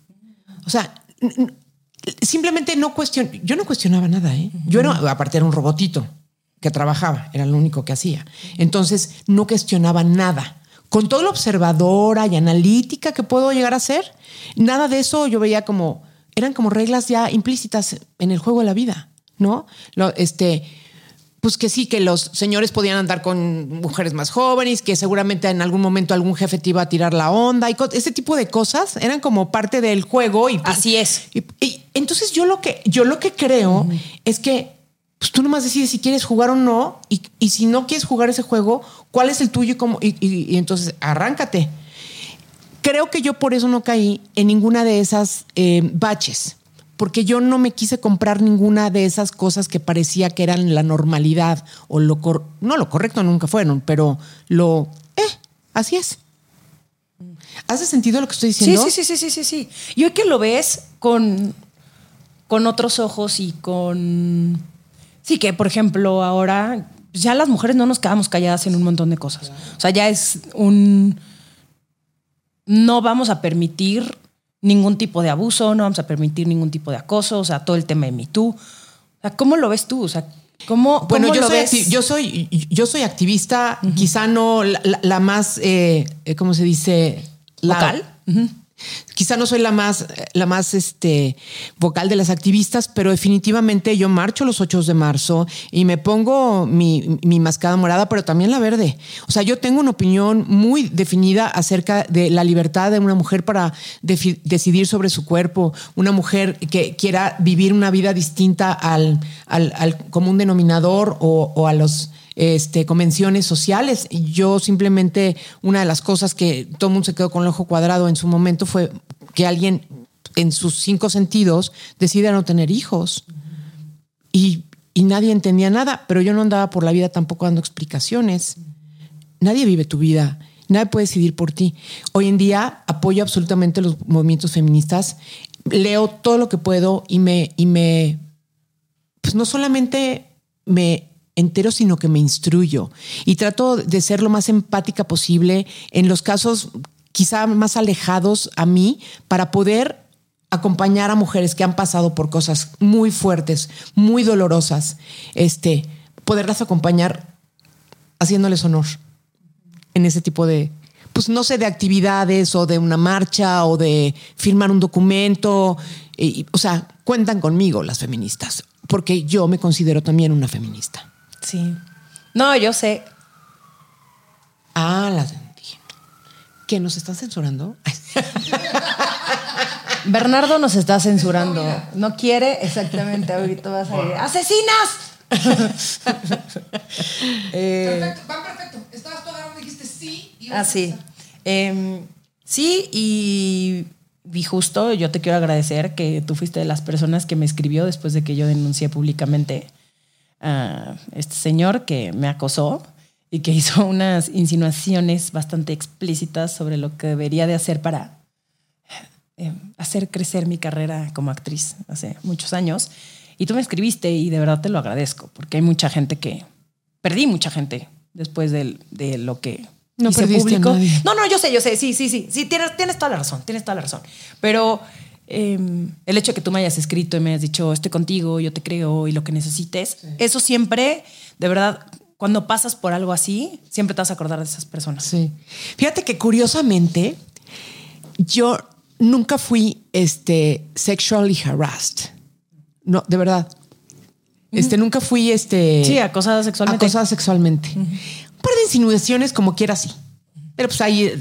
O sea, simplemente no cuestion, yo no cuestionaba nada, ¿eh? Yo era, aparte era un robotito, que trabajaba, era lo único que hacía. Entonces no cuestionaba nada. Con todo lo observadora y analítica que puedo llegar a ser, nada de eso yo veía como, eran como reglas ya implícitas en el juego de la vida, ¿no? Lo, este, pues que sí, que los señores podían andar con mujeres más jóvenes, que seguramente en algún momento algún jefe te iba a tirar la onda y ese tipo de cosas eran como parte del juego. Y, Así es. Y, entonces yo lo que, yo lo que creo es que pues tú nomás decides si quieres jugar o no. Y, si no quieres jugar ese juego, ¿cuál es el tuyo? Y, cómo, y, entonces arráncate. Creo que yo por eso no caí en ninguna de esas eh, baches, porque yo no me quise comprar ninguna de esas cosas que parecía que eran la normalidad o lo no lo correcto nunca fueron, pero lo eh, así es. ¿Hace sentido lo que estoy diciendo? Sí, sí, sí, sí, sí, sí. Y hoy que lo ves con, con otros ojos y con Sí, que por ejemplo ahora ya las mujeres no nos quedamos calladas en un montón de cosas. O sea, ya es un... No vamos a permitir ningún tipo de abuso, no vamos a permitir ningún tipo de acoso, o sea, todo el tema de MeToo. O sea, ¿cómo lo ves tú? O sea, ¿cómo, bueno, yo lo soy ves? yo soy yo soy activista, quizá no la, más, eh, ¿cómo se dice? Local. Quizá no soy la más, la más este, vocal de las activistas, pero definitivamente yo marcho los 8 de marzo y me pongo mi, mi, mascada morada, pero también la verde. O sea, yo tengo una opinión muy definida acerca de la libertad de una mujer para decidir sobre su cuerpo, una mujer que quiera vivir una vida distinta al, al, al común denominador o, o a los este, convenciones sociales. Yo simplemente, una de las cosas que todo el mundo se quedó con el ojo cuadrado en su momento fue que alguien en sus cinco sentidos decida no tener hijos. Y, y nadie entendía nada, pero yo no andaba por la vida tampoco dando explicaciones. Nadie vive tu vida. Nadie puede decidir por ti. Hoy en día apoyo absolutamente los movimientos feministas. Leo todo lo que puedo y me, y me, pues no solamente me entero, sino que me instruyo y trato de ser lo más empática posible en los casos quizá más alejados a mí para poder acompañar a mujeres que han pasado por cosas muy fuertes, muy dolorosas, este, poderlas acompañar haciéndoles honor en ese tipo de, pues no sé, de actividades o de una marcha o de firmar un documento. o sea, cuentan conmigo las feministas, porque yo me considero también una feminista. Sí. No, yo sé. Ah, las ¿Que nos están censurando? Bernardo nos está censurando. No quiere exactamente. Ahorita vas a ir. ¡Asesinas! eh, perfecto, va perfecto. Estabas tú agarrando dijiste sí. Y ah, sí. Em, sí, y, y justo yo te quiero agradecer que tú fuiste de las personas que me escribió después de que yo denuncié públicamente a este señor que me acosó y que hizo unas insinuaciones bastante explícitas sobre lo que debería de hacer para eh, hacer crecer mi carrera como actriz hace muchos años. Y tú me escribiste y de verdad te lo agradezco, porque hay mucha gente que... Perdí mucha gente después de, de lo que no hice público. No, no, yo sé, yo sé, sí, sí, sí, sí, tienes, tienes toda la razón, tienes toda la razón. Pero em, el hecho de que tú me hayas escrito y me hayas dicho, estoy contigo, yo te creo y lo que necesites, eso siempre, de verdad, cuando pasas por algo así, siempre te vas a acordar de esas personas. Sí. Fíjate que curiosamente, yo nunca fui este, sexually harassed. No, de verdad. Este, nunca fui este. Sí, acosada sexualmente. Acosada sexualmente. Un par de insinuaciones como quiera así. Pero pues ahí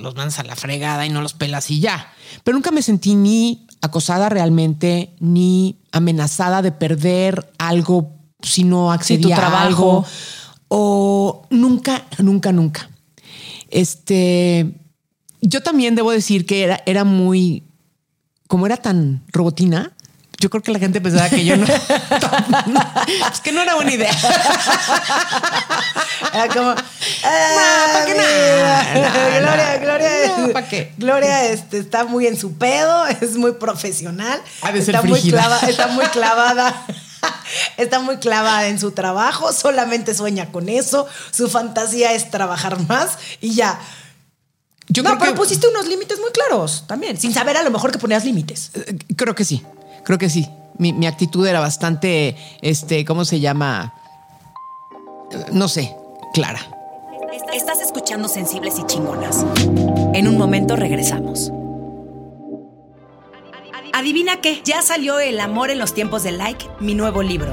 los mandas a la fregada y no los pelas y ya. Pero nunca me sentí ni acosada realmente, ni amenazada de perder algo si no accedía tu trabajo. a algo o nunca, nunca, nunca. Este, yo también debo decir que era, era muy, como era tan robotina, yo creo que la gente pensaba que yo no. es que no era buena idea. Era como. ¿para qué nada? Gloria, Gloria. ¿Para qué? Gloria este, está muy en su pedo, es muy profesional. está, muy está muy clavada está muy clavada en su trabajo, solamente sueña con eso, su fantasía es trabajar más y ya. Yo no, pero pusiste unos límites muy claros también, sin saber a lo mejor que ponías límites. Eh, creo que sí, creo que sí. Mi, actitud era bastante, este, ¿cómo se llama? No sé, clara. Estás escuchando Sensibles y Chingonas. En un momento regresamos. Adivina qué, ya salió El amor en los tiempos de like, mi nuevo libro.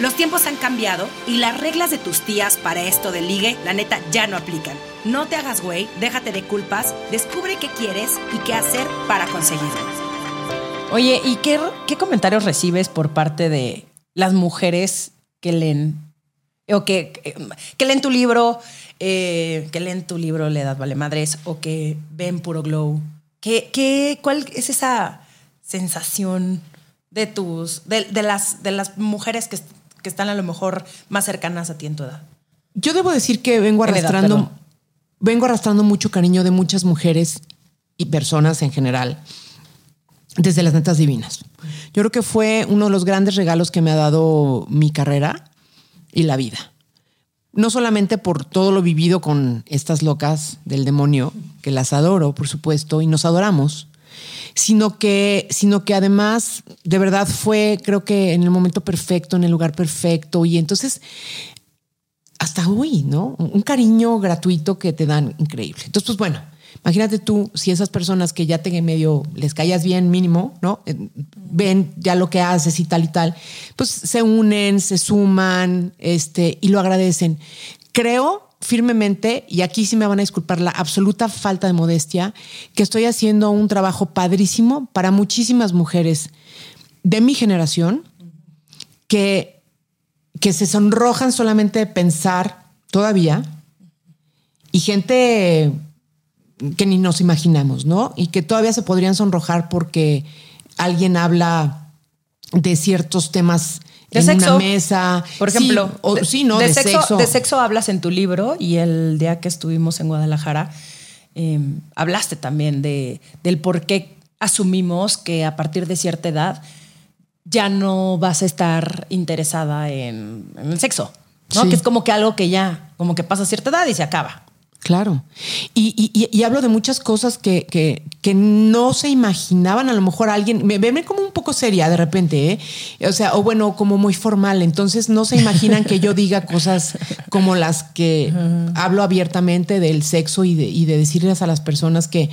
Los tiempos han cambiado y las reglas de tus tías para esto de ligue, la neta, ya no aplican. No te hagas güey, déjate de culpas, descubre qué quieres y qué hacer para conseguirlo. Oye, ¿y qué, qué comentarios recibes por parte de las mujeres que leen o que, leen tu libro, eh, que leen tu libro Le das vale madres o que ven puro glow? ¿Qué, qué, ¿Cuál es esa sensación de tus, de, las, de las mujeres que, que están a lo mejor más cercanas a ti en tu edad? Yo debo decir que vengo arrastrando, vengo arrastrando mucho cariño de muchas mujeres y personas en general desde las netas divinas. Yo creo que fue uno de los grandes regalos que me ha dado mi carrera y la vida. No solamente por todo lo vivido con estas locas del demonio, que las adoro, por supuesto, y nos adoramos, sino que, sino que además de verdad fue, creo que en el momento perfecto, en el lugar perfecto. Y entonces, hasta hoy, ¿no? Un cariño gratuito que te dan increíble. Entonces, pues bueno, imagínate tú si esas personas que ya te medio les callas bien mínimo, ¿no? Eh, ven ya lo que haces y tal y tal, pues se unen, se suman, este, y lo agradecen. Creo firmemente, y aquí sí me van a disculpar la absoluta falta de modestia, que estoy haciendo un trabajo padrísimo para muchísimas mujeres de mi generación que, que se sonrojan solamente de pensar todavía y gente que ni nos imaginamos, ¿no? Y que todavía se podrían sonrojar porque alguien habla de ciertos temas de en sexo. una mesa. Por ejemplo, sí, ¿no? De, sexo, De sexo hablas en tu libro y el día que estuvimos en Guadalajara, em, hablaste también de, del por qué asumimos que a partir de cierta edad ya no vas a estar interesada en, en el sexo, ¿no? Sí. Que es como que algo que ya, como que pasa a cierta edad y se acaba. Claro. Y, y- y hablo de muchas cosas que, que- que no se imaginaban. A lo mejor alguien, me ven como un poco seria de repente, ¿eh? O sea, o bueno, como muy formal. Entonces no se imaginan que yo diga cosas como las que hablo abiertamente del sexo y de, y de decirles a las personas que,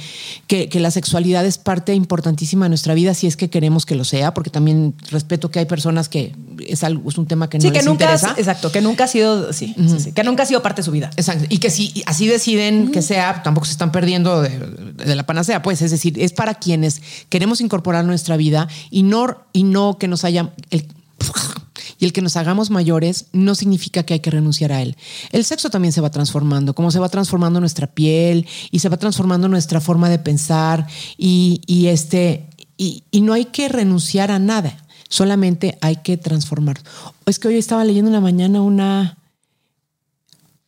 que, que la sexualidad es parte importantísima de nuestra vida si es que queremos que lo sea, porque también respeto que hay personas que es, algo, es un tema que no Sí, les que nunca, interesa. exacto, que nunca ha sido, sí, sí, sí, que nunca ha sido parte de su vida. Exacto. Y que si así deciden que sea, tampoco se están perdiendo de, de la panacea, pues. Es decir, es para quienes queremos incorporar nuestra vida y no, y no que nos haya. El, y el que nos hagamos mayores no significa que hay que renunciar a él. El sexo también se va transformando, como se va transformando nuestra piel y se va transformando nuestra forma de pensar y, y este y, y no hay que renunciar a nada, solamente hay que transformar. Es que hoy estaba leyendo en la mañana una,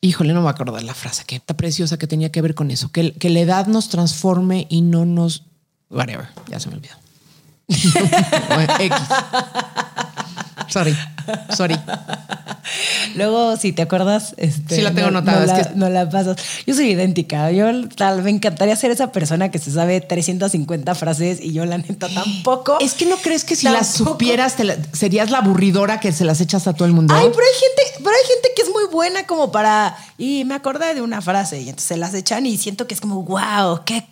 híjole, no me acuerdo de la frase, que está preciosa que tenía que ver con eso, que, que la edad nos transforme y no nos... Whatever, ya se me olvidó. X. Sorry, sorry. Luego, si te acuerdas, este, Sí la tengo no, anotada, No, es la, que- no la pasas. Yo soy idéntica. Yo tal, me encantaría ser esa persona que se sabe 350 frases y yo la neta tampoco. Es que no crees que si las supieras te la- serías la aburridora que se las echas a todo el mundo. Ay, pero hay gente, pero hay gente que es muy buena como para. Y me acordé de una frase y entonces se las echan y siento que es como, wow, qué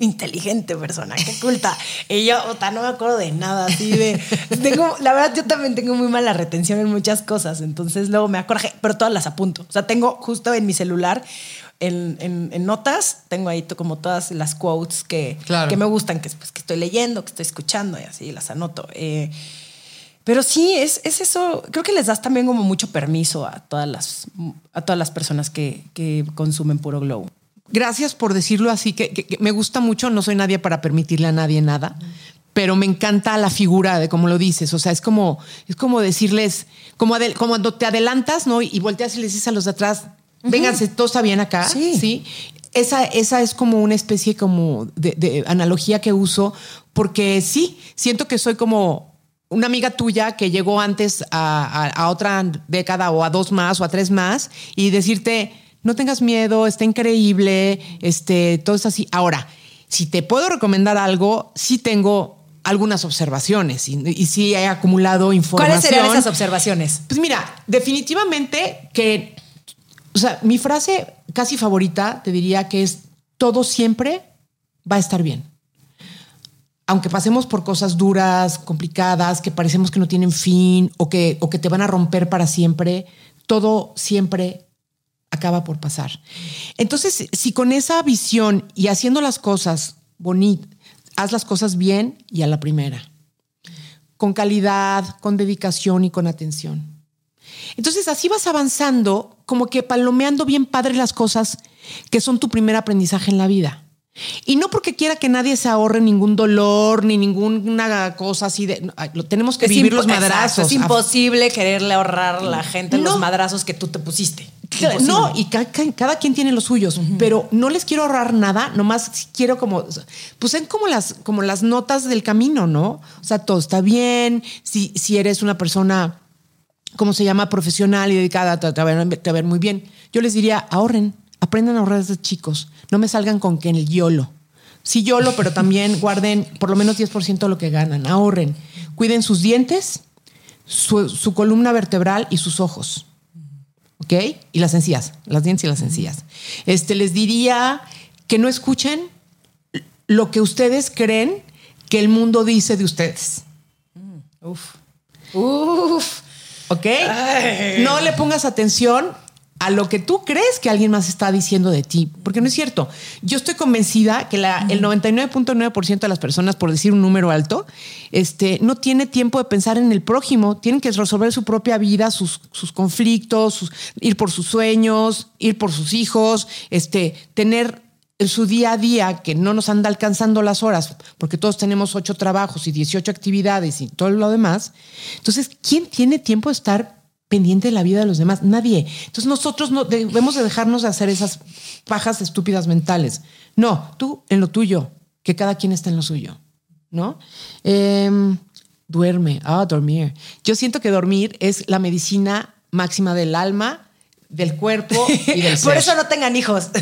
inteligente persona, qué culta. y yo, puta, no me acuerdo de nada así de. Tengo, la verdad, yo también tengo muy mala retención en muchas cosas. Entonces luego me acuerdo, pero todas las apunto. O sea, tengo justo en mi celular. En, en- en notas tengo ahí como todas las quotes que, Claro. que me gustan, que, pues, que estoy leyendo, que estoy escuchando y así las anoto. Eh, pero sí, es, es eso. Creo que les das también como mucho permiso a todas las, a todas las personas que, que consumen puro glow. Gracias por decirlo así, que, que- que me gusta mucho, no soy nadie para permitirle a nadie nada, pero me encanta la figura de cómo lo dices, o sea, es como, es como decirles, como, adel- como cuando te adelantas, ¿no? Y volteas y les dices a los de atrás, vénganse, todo está bien acá, Sí. ¿sí? Esa, esa es como una especie como de, de analogía que uso, porque sí, siento que soy como una amiga tuya que llegó antes a, a- a otra década o a dos más o a tres más y decirte, no tengas miedo, está increíble, este, todo es así. Ahora, si te puedo recomendar algo, sí tengo algunas observaciones y, y sí he acumulado información. ¿Cuáles serían esas observaciones? Pues mira, definitivamente que, o sea, mi frase casi favorita te diría que es todo siempre va a estar bien. Aunque pasemos por cosas duras, complicadas, que parecemos que no tienen fin o que, o que te van a romper para siempre, todo siempre acaba por pasar. Entonces, si con esa visión y haciendo las cosas bonitas, haz las cosas bien y a la primera, con calidad, con dedicación y con atención. Entonces así vas avanzando, como que palomeando bien padre las cosas que son tu primer aprendizaje en la vida. Y no porque quiera que nadie se ahorre ningún dolor ni ninguna cosa así de. lo tenemos que Es vivir los madrazos. exacto, Es imposible quererle ahorrar a la gente No. los madrazos que tú te pusiste. Imposible. No, y ca- ca- cada, quien tiene los suyos, pero no les quiero ahorrar nada, nomás quiero como, pues en como las, como las notas del camino, ¿no? O sea, todo está bien, si, si eres una persona, ¿cómo se llama? Profesional y dedicada, te, te ver- te ver muy bien. Yo les diría, ahorren, aprendan a ahorrar desde chicos, no me salgan con que en el YOLO. Sí, YOLO, pero también guarden por lo menos 10% de lo que ganan, ahorren, cuiden sus dientes, su, su columna vertebral y sus ojos. ¿Ok? Y las encías, las dientes y las encías. Este, les diría que no escuchen lo que ustedes creen que el mundo dice de ustedes, Uf. Uf. ¿ok? No le pongas atención a lo que tú crees que alguien más está diciendo de ti, porque no es cierto. Yo estoy convencida que la, el 99.9% de las personas, por decir un número alto, este, no tiene tiempo de pensar en el prójimo, tienen que resolver su propia vida, sus, sus conflictos, sus- ir por sus sueños, ir por sus hijos, este, tener en su día a día que no nos anda alcanzando las horas, porque todos tenemos ocho trabajos y 18 actividades y todo lo demás. Entonces, ¿quién tiene tiempo de estar pendiente de la vida de los demás, nadie. Entonces nosotros no debemos de dejarnos de hacer esas pajas estúpidas mentales. No, tú en lo tuyo, que cada quien está en lo suyo, ¿no? Em, duerme, ah, dormir. Yo siento que dormir es la medicina máxima del alma del cuerpo y del ser. Por eso no tengan hijos.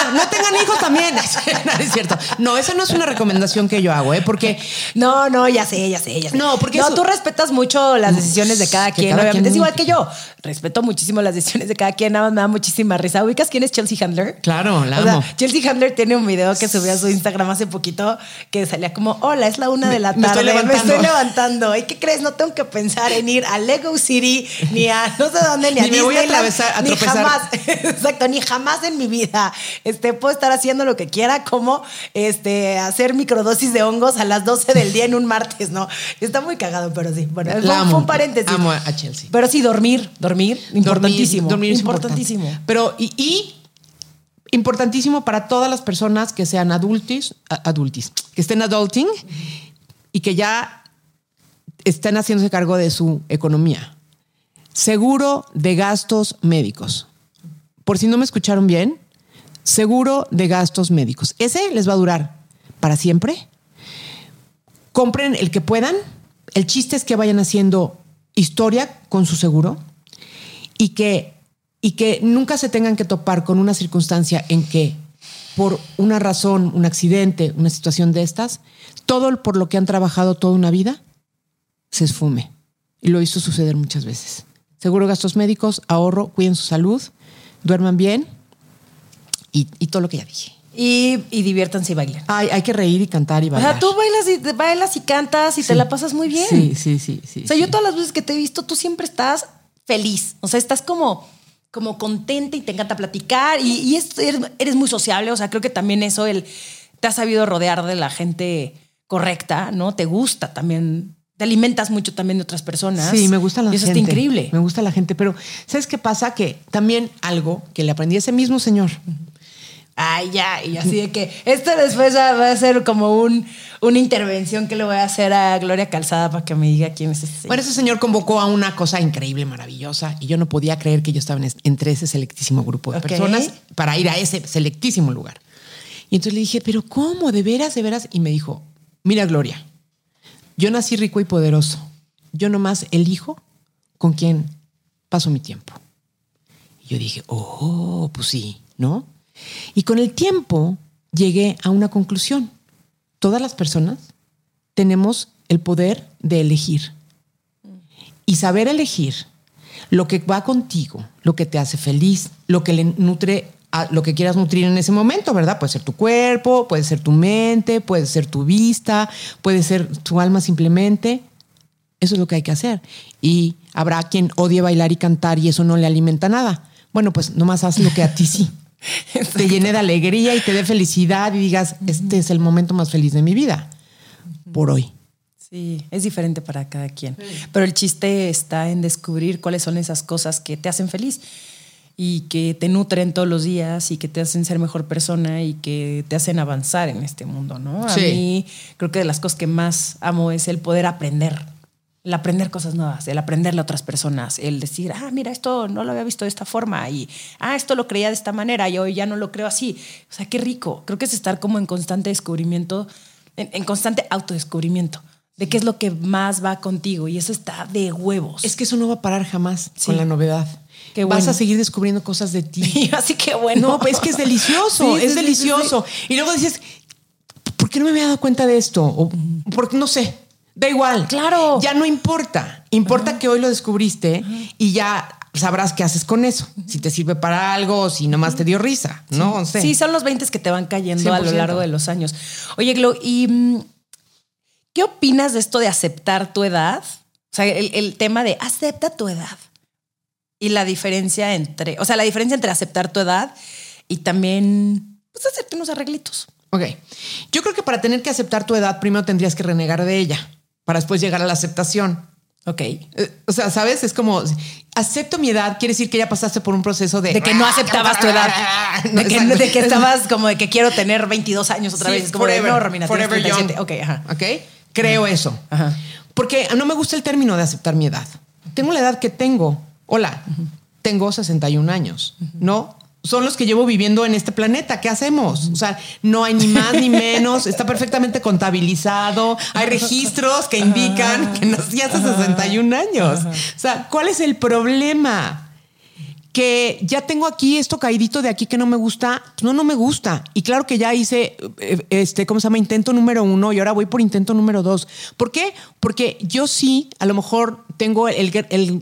Ah, no tengan hijos también. No, es cierto. No, esa no es una recomendación que yo hago, ¿eh? Porque. No, no, ya sé, ya sé, ya sé. No, porque. No, tú respetas mucho las decisiones de cada quien. obviamente es igual que yo. Respeto muchísimo las decisiones de cada quien. Nada más me da muchísima risa. ¿Ubicas quién es Chelsea Handler? Claro, la amo. Chelsea Handler tiene un video que subió a su Instagram hace poquito que salía como: Hola, es la una de la tarde. Me estoy levantando. Me estoy levantando. ¿Y qué crees? No tengo que pensar en ir a Lego City ni a no sé dónde ni, a ni me voy a, a ni jamás, exacto, ni jamás en mi vida este, puedo estar haciendo lo que quiera, como este, hacer microdosis de hongos a las 12 del día en un martes, ¿no? Está muy cagado, pero sí. Bueno, fue, un paréntesis. Amo a Chelsea. Pero sí, dormir, dormir, importantísimo. Dormir, es importantísimo. Pero, y, importantísimo para todas las personas que sean adultis, adultis, que estén adulting y que ya estén haciéndose cargo de su economía. Seguro de gastos médicos. Por si no me escucharon bien, seguro de gastos médicos. Ese les va a durar para siempre. Compren el que puedan. El chiste es que vayan haciendo historia con su seguro y que, y que nunca se tengan que topar con una circunstancia en que por una razón, un accidente, una situación de estas, todo por lo que han trabajado toda una vida se esfume. Y lo hizo suceder muchas veces seguro gastos médicos, ahorro, cuiden su salud, duerman bien y, todo lo que ya dije. Y, diviértanse y bailen. Ay, hay que reír y cantar y bailar. O sea, tú bailas y, bailas y cantas y te la pasas muy bien. Sí, sí, sí, sí. O sea, yo todas las veces que te he visto, tú siempre estás feliz. O sea, estás como, como contenta y te encanta platicar y, eres, eres, muy sociable. O sea, creo que también eso, el, te has sabido rodear de la gente correcta, ¿no? Te gusta también te alimentas mucho también de otras personas. Sí, me gusta la y eso está increíble. Me gusta la gente, pero ¿sabes qué pasa? Que también algo que le aprendí a ese mismo señor. Ay, ya, y así de que esto después va a ser como un, una intervención que le voy a hacer a Gloria Calzada para que me diga quién es ese señor. Bueno, ese señor convocó a una cosa increíble, maravillosa, y yo no podía creer que yo estaba entre ese selectísimo grupo de personas para ir a ese selectísimo lugar. Y entonces le dije, pero ¿cómo? ¿De veras, de veras? Y me dijo, mira, Gloria, yo nací rico y poderoso. Yo nomás elijo con quién paso mi tiempo. Y yo dije, oh, pues sí, ¿no? Y con el tiempo llegué a una conclusión. Todas las personas tenemos el poder de elegir. Y saber elegir lo que va contigo, lo que te hace feliz, lo que le nutre lo que quieras nutrir en ese momento, ¿verdad? Puede ser tu cuerpo, puede ser tu mente, puede ser tu vista, puede ser tu alma simplemente. Eso es lo que hay que hacer. Y habrá quien odie bailar y cantar y eso no le alimenta nada. Bueno, pues nomás haz lo que a ti sí. te llene de alegría y te dé felicidad y digas, este es el momento más feliz de mi vida, por hoy. Sí, es diferente para cada quien. Pero el chiste está en descubrir cuáles son esas cosas que te hacen feliz y que te nutren todos los días y que te hacen ser mejor persona y que te hacen avanzar en este mundo, ¿no? A mí creo que de las cosas que más amo es el poder aprender, el aprender cosas nuevas, el aprenderle a otras personas, el decir, ah, mira, esto no lo había visto de esta forma y, ah, esto lo creía de esta manera y hoy ya no lo creo así. O sea, qué rico. Creo que es estar como en constante descubrimiento, en, en constante autodescubrimiento de qué es lo que más va contigo y eso está de huevos. Es que eso no va a parar jamás con la novedad. Vas a seguir descubriendo cosas de ti. Así que bueno. No, pues es que es delicioso, es, delicioso. y luego dices, ¿por qué no me había dado cuenta de esto? O porque no sé. Da igual. Claro. Ya no importa. Importa que hoy lo descubriste y ya sabrás qué haces con eso. Si te sirve para algo o si nomás te dio risa, ¿no? Sí, son los 20 que te van cayendo a lo largo de los años. Oye, Glo, ¿y mm, qué opinas de esto de aceptar tu edad? O sea, el tema de acepta tu edad y la diferencia entre, o sea, la diferencia entre aceptar tu edad y también pues, hacerte unos arreglitos. Ok. Yo creo que para tener que aceptar tu edad, primero tendrías que renegar de ella para después llegar a la aceptación. Ok. Eh, o sea, ¿sabes? Es como, acepto mi edad, quiere decir que ya pasaste por un proceso de... De que no aceptabas tu edad. de, que, estabas como de que quiero tener 22 años otra vez. Es como forever, de, no, Romina, forever young. Ok, ajá. Ok. Creo eso. Ajá. Porque no me gusta el término de aceptar mi edad. tengo la edad que tengo. Hola, tengo 61 años, ¿no? Son los que llevo viviendo en este planeta. ¿Qué hacemos? O sea, no hay ni más ni menos. Está perfectamente contabilizado. Hay registros que indican que nací hace 61 años. O sea, ¿cuál es el problema? Que ya tengo aquí esto caidito de aquí que no me gusta, pues no, no me gusta. Y claro que ya hice, eh, este, ¿cómo se llama? Intento número uno y ahora voy por intento número dos. ¿Por qué? Porque yo sí, a lo mejor tengo el,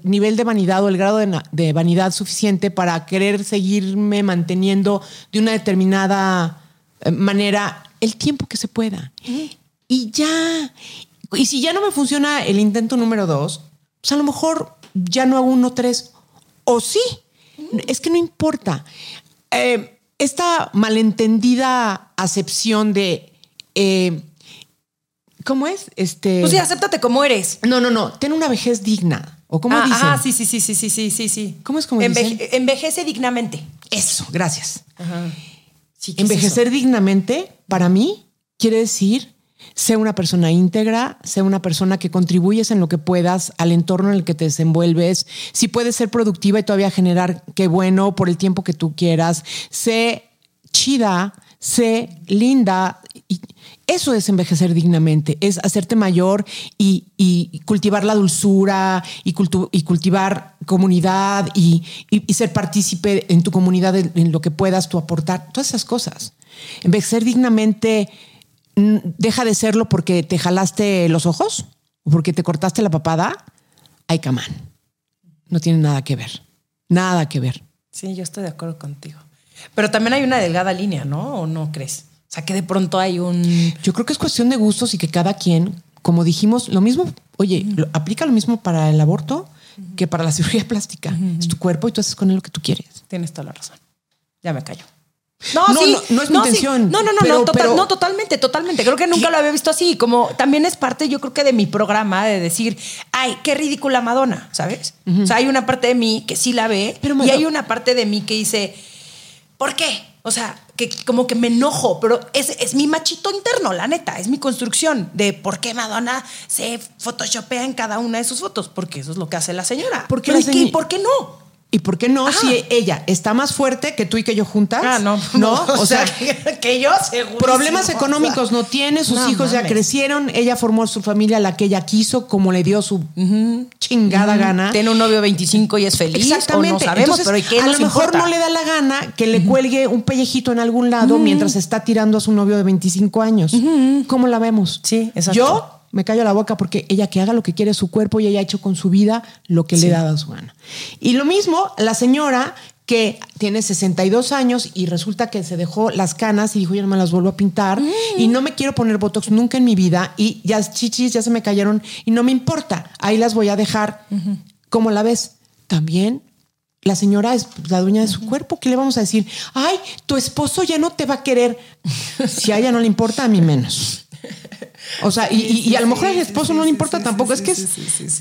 nivel de vanidad o el grado de, vanidad suficiente para querer seguirme manteniendo de una determinada eh, manera el tiempo que se pueda. Y ya. Y si ya no me funciona el intento número dos, pues a lo mejor ya no hago uno tres. O sí, es que no importa. Eh, esta malentendida acepción de. Eh, ¿Cómo es? Este. Pues sí, acéptate como eres. No, no, no. Ten una vejez digna. ¿O cómo ah, Ajá, sí, sí, sí, sí, sí, sí, sí, sí. ¿Cómo es como Envejece dignamente. Eso, gracias. Ajá. Envejecer dignamente, para mí, quiere decir Sé una persona íntegra, sé una persona que contribuyes en lo que puedas al entorno en el que te desenvuelves. Si puedes ser productiva y todavía generar, qué bueno, por el tiempo que tú quieras. Sé chida, sé linda. Y eso es envejecer dignamente, es hacerte mayor y, cultivar la dulzura y, cultivar comunidad y, ser partícipe en tu comunidad en lo que puedas tú aportar. Todas esas cosas. Envejecer dignamente deja de serlo porque te jalaste los ojos o porque te cortaste la papada, ay, camán. No tiene nada que ver. Nada que ver. Sí, yo estoy de acuerdo contigo. Pero también hay una delgada línea, ¿no? ¿O no crees? O sea, que de pronto hay un... Yo creo que es cuestión de gustos y que cada quien, como dijimos, lo mismo, oye, aplica lo mismo para el aborto que para la cirugía plástica. Es tu cuerpo y tú haces con él lo que tú quieres. Tienes toda la razón. Ya me callo. No, no, sí, no, es mi intención. No, no, no, no, totalmente, totalmente. Creo que nunca lo había visto así. Como también es parte, yo creo que de mi programa de decir, ay, qué ridícula Madonna, ¿sabes? O sea, hay una parte de mí que sí la ve y hay una parte de mí que dice, ¿por qué? O sea, que como que me enojo, pero es, es mi machito interno, la neta, es mi construcción de por qué Madonna se photoshopea en cada una de sus fotos, porque eso es lo que hace la señora. ¿Por qué, ¿por qué no? ¿Y por qué no? Si ella está más fuerte que tú y que yo juntas. Ah, no. No, o, sea, que, yo seguro. Problemas económicos no tiene, sus hijos ya crecieron, ella formó su familia la que ella quiso, como le dio su chingada gana. Tiene un novio 25 y es feliz. Exactamente. no sabemos, pero a lo mejor no le da la gana que le cuelgue un pellejito en algún lado mientras está tirando a su novio de 25 años. ¿Cómo la vemos? Sí, exacto. Yo me callo la boca porque ella que haga lo que quiere su cuerpo y ella ha hecho con su vida lo que le da a su gana. Y lo mismo, la señora que tiene 62 años y resulta que se dejó las canas y dijo, yo no me las vuelvo a pintar y no me quiero poner Botox nunca en mi vida y ya chichis ya se me cayeron y no me importa, ahí las voy a dejar. como la ves? También la señora es la dueña de su cuerpo. ¿Qué le vamos a decir? Ay, tu esposo ya no te va a querer. si a ella no le importa, a mí menos. O sea, y, a lo mejor al esposo no le importa tampoco. es que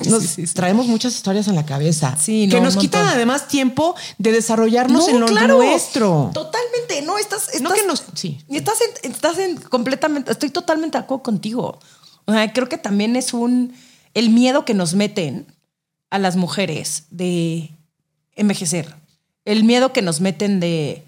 nos traemos muchas historias en la cabeza que nos quitan además tiempo de desarrollarnos en lo nuestro. Totalmente. No, estás, estás, no que nos, sí. estás, en, estás en completamente, estoy totalmente de acuerdo contigo. O sea, creo que también es un, el miedo que nos meten a las mujeres de envejecer. El miedo que nos meten de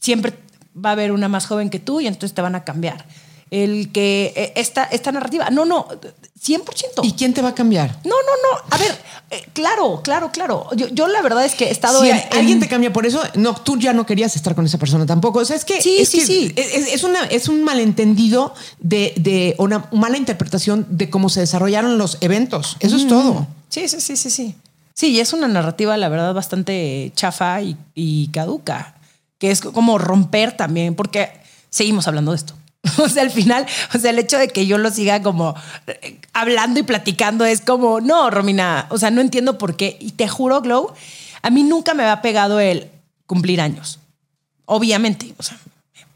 siempre va a haber una más joven que tú y entonces te van a cambiar el que eh, esta, esta narrativa. No, no, 100%. ¿Y quién te va a cambiar? No, no, no. A ver, eh, claro, claro, claro. Yo, la verdad es que he estado. Si alguien te cambia por eso, no, tú ya no querías estar con esa persona tampoco. O sea, es que. Sí, sí, sí. Es, una, es un malentendido de, de, una mala interpretación de cómo se desarrollaron los eventos. Eso es todo. Sí, sí, sí, sí, sí. Sí, es una narrativa, la verdad, bastante chafa y, y caduca. Que es como romper también, porque seguimos hablando de esto. O sea, al final, o sea, el hecho de que yo lo siga como eh, hablando y platicando es como, no, Romina, o sea, no entiendo por qué. Y te juro, Glow, a mí nunca me había pegado el cumplir años. Obviamente, o sea,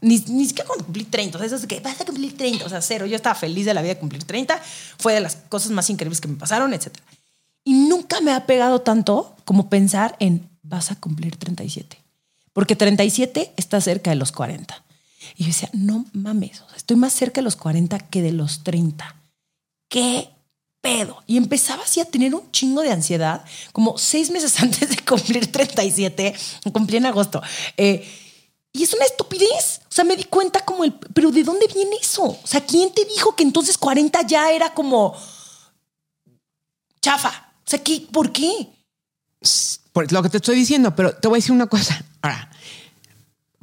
ni, ni siquiera cuando cumplí 30, o sea, eso es que vas a cumplir 30, o sea, cero. Yo estaba feliz de la vida de cumplir 30, fue de las cosas más increíbles que me pasaron, etc. Y nunca me ha pegado tanto como pensar en vas a cumplir 37. Porque 37 está cerca de los 40. Y yo decía, no mames, estoy más cerca de los 40 que de los 30. Qué pedo. Y empezaba así a tener un chingo de ansiedad, como seis meses antes de cumplir 37, cumplí en agosto. Eh, y es una estupidez. O sea, me di cuenta como el, pero ¿de dónde viene eso? O sea, ¿quién te dijo que entonces 40 ya era como chafa? O sea, ¿qué, ¿por qué? Por lo que te estoy diciendo, pero te voy a decir una cosa. Ahora,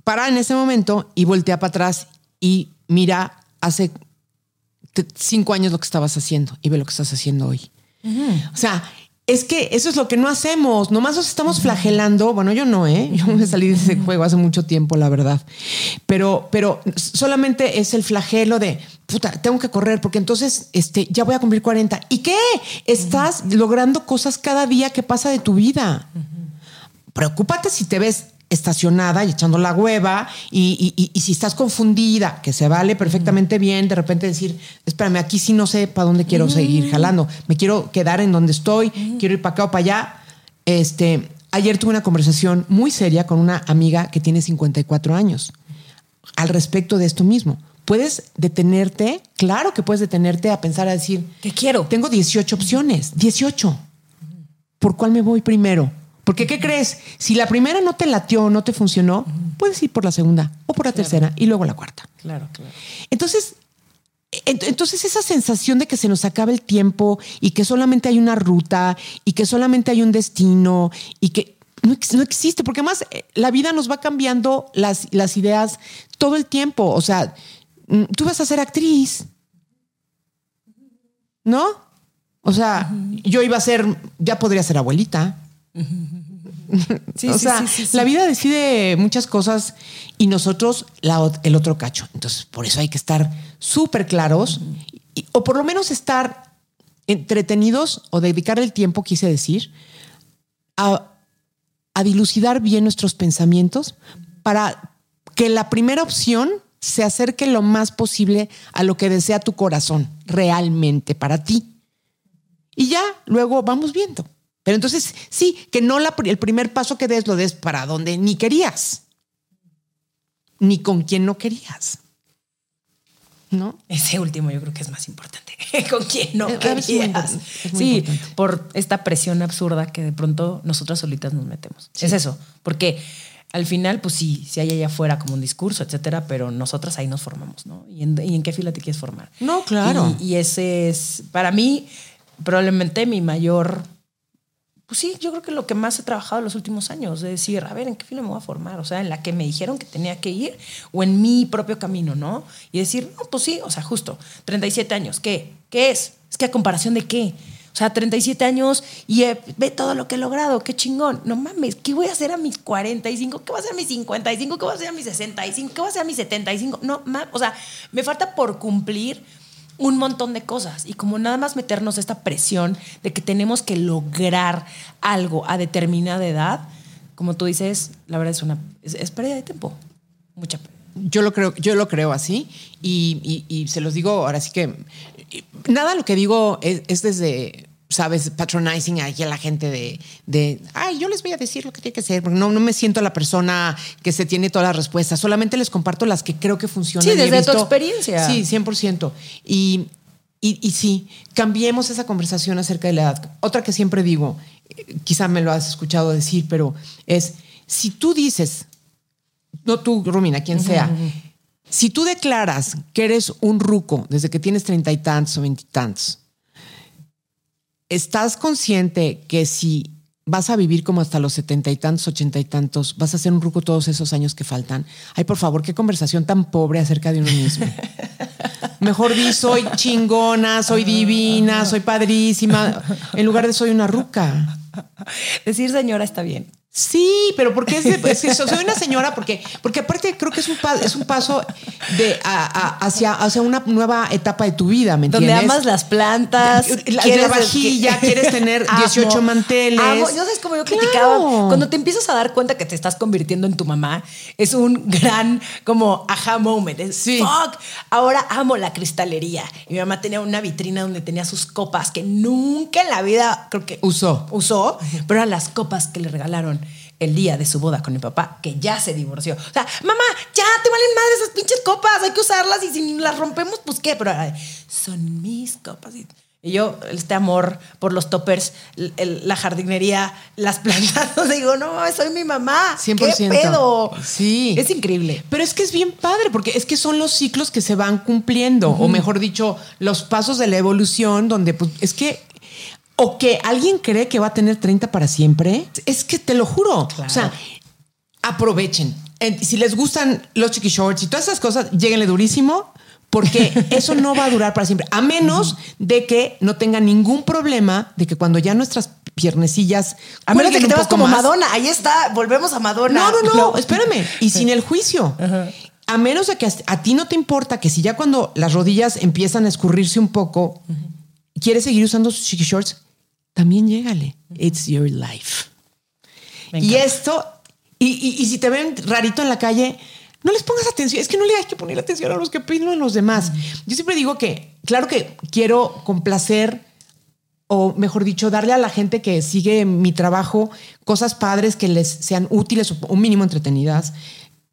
para en ese momento y voltea para atrás y mira hace cinco años lo que estabas haciendo y ve lo que estás haciendo hoy. O sea, es que eso es lo que no hacemos. Nomás nos estamos flagelando. Bueno, yo no, ¿eh? Yo me salí de ese juego hace mucho tiempo, la verdad. Pero, pero solamente es el flagelo de puta, tengo que correr porque entonces este, ya voy a cumplir 40. ¿Y qué? Estás logrando cosas cada día que pasa de tu vida. Preocúpate si te ves estacionada y echando la hueva y, si estás confundida, que se vale perfectamente bien, de repente decir, espérame, aquí sí no sé para dónde quiero seguir jalando, me quiero quedar en donde estoy, quiero ir para acá o para allá. Este, ayer tuve una conversación muy seria con una amiga que tiene 54 años al respecto de esto mismo. Puedes detenerte, claro que puedes detenerte a pensar, a decir, ¿qué quiero? Tengo 18 opciones, 18. ¿Por cuál me voy primero? Porque, ¿qué crees? Si la primera no te latió, no te funcionó, puedes ir por la segunda o por la tercera y luego la cuarta. Claro, claro. Entonces, entonces esa sensación de que se nos acaba el tiempo y que solamente hay una ruta y que solamente hay un destino y que no, existe, porque además eh, la vida nos va cambiando las, las ideas todo el tiempo. O sea, mm, tú vas a ser actriz, ¿no? O sea, yo iba a ser, ya podría ser abuelita. Sí, o sea, la vida decide muchas cosas y nosotros el otro cacho. Entonces, por eso hay que estar súper claros o por lo menos estar entretenidos o dedicar el tiempo, quise decir, a, a dilucidar bien nuestros pensamientos para que la primera opción se acerque lo más posible a lo que desea tu corazón realmente para ti. Y ya luego vamos viendo. Pero entonces, sí, que no la, el primer paso que des lo des para donde ni querías, ni con quien no querías. ¿No? Ese último yo creo que es más importante. con quien no querías. sí, por esta presión absurda que de pronto nosotras solitas nos metemos. Es eso, porque al final, pues sí, sí hay allá afuera como un discurso, etcétera, pero nosotras ahí nos formamos, ¿no? ¿Y en, qué fila te quieres formar? No, claro. y ese es, para mí, probablemente mi mayor pues sí, yo creo que lo que más he trabajado en los últimos años, de decir, a ver, ¿en qué fila me voy a formar? O sea, en la que me dijeron que tenía que ir o en mi propio camino, ¿no? Y decir, no, pues sí, o sea, justo, 37 años, ¿qué? ¿Qué es? Es que a comparación de qué? O sea, 37 años y ve todo lo que he logrado, qué chingón. No mames, ¿qué voy a hacer a mis 45? ¿Qué voy a hacer a mis 55? ¿Qué voy a hacer a mis 65? ¿Qué voy a hacer a mis 75? No, mames, o sea, me falta por cumplir un montón de cosas. Y como nada más meternos esta presión de que tenemos que lograr algo a determinada edad, como tú dices, la verdad es una es, pérdida de tiempo, mucha. Yo lo creo, yo lo creo así. Y, se los digo ahora sí que nada lo que digo es desde sabes, patronizing aquí a la gente de, de, ay, yo les voy a decir lo que tiene que ser, porque no, no me siento la persona que se tiene todas las respuestas, solamente les comparto las que creo que funcionan. Sí, desde tu experiencia. Sí, 100%. Y, y, y sí, cambiemos esa conversación acerca de la edad. Otra que siempre digo, quizá me lo has escuchado decir, pero es, si tú dices, no tú, Romina, quien sea, si tú declaras que eres un ruco desde que tienes treinta y tantos o veintitantos, ¿estás consciente que si vas a vivir como hasta los setenta y tantos, ochenta y tantos, vas a ser un ruco todos esos años que faltan? Ay, por favor, qué conversación tan pobre acerca de uno mismo. Mejor di, soy chingona, soy divina, soy padrísima, en lugar de soy una ruca. Decir señora está bien. Sí, pero porque es, de, soy una señora porque porque aparte creo que es un es un paso de hacia hacia una nueva etapa de tu vida, ¿me entiendes? Donde amas las plantas, la, la vajilla, quieres tener 18 manteles. Amo. Yo sabes como yo criticaba cuando te empiezas a dar cuenta que te estás convirtiendo en tu mamá, es un gran como aha moment. sí. Fuck, ahora amo la cristalería. Y mi mamá tenía una vitrina donde tenía sus copas que nunca en la vida creo que usó. Usó, pero eran las copas que le regalaron el día de su boda con mi papá, que ya se divorció. O sea, mamá, ya te valen madre esas pinches copas, hay que usarlas y si las rompemos, pues qué, pero son mis copas. Y, yo, este amor por los toppers, el- el- la jardinería, las plantas, digo, no, soy mi mamá. 100%. ¿Qué pedo? Sí. Es increíble. Pero es que es bien padre, porque es que son los ciclos que se van cumpliendo, o mejor dicho, los pasos de la evolución, donde pues, es que. O que alguien cree que va a tener 30 para siempre. Es que te lo juro. Claro. O sea, aprovechen. En- Si les gustan los chiqui shorts y todas esas cosas, lléguenle durísimo. Porque eso no va a durar para siempre, a menos de que no tengan ningún problema de que cuando ya nuestras piernecillas. A menos de que te vas como más- Madonna. Ahí está, volvemos a Madonna. no, no, no, espérame. Y sin el juicio. A menos de que a, ti no te importa que si ya cuando las rodillas empiezan a escurrirse un poco, quieres seguir usando sus shorts, también llégale. It's your life. Y esto, y, y- y si te ven rarito en la calle, no les pongas atención. Es que no le hay que poner atención a los que piden a los demás. Yo siempre digo que, claro que quiero complacer o mejor dicho, darle a la gente que sigue mi trabajo cosas padres que les sean útiles o un mínimo entretenidas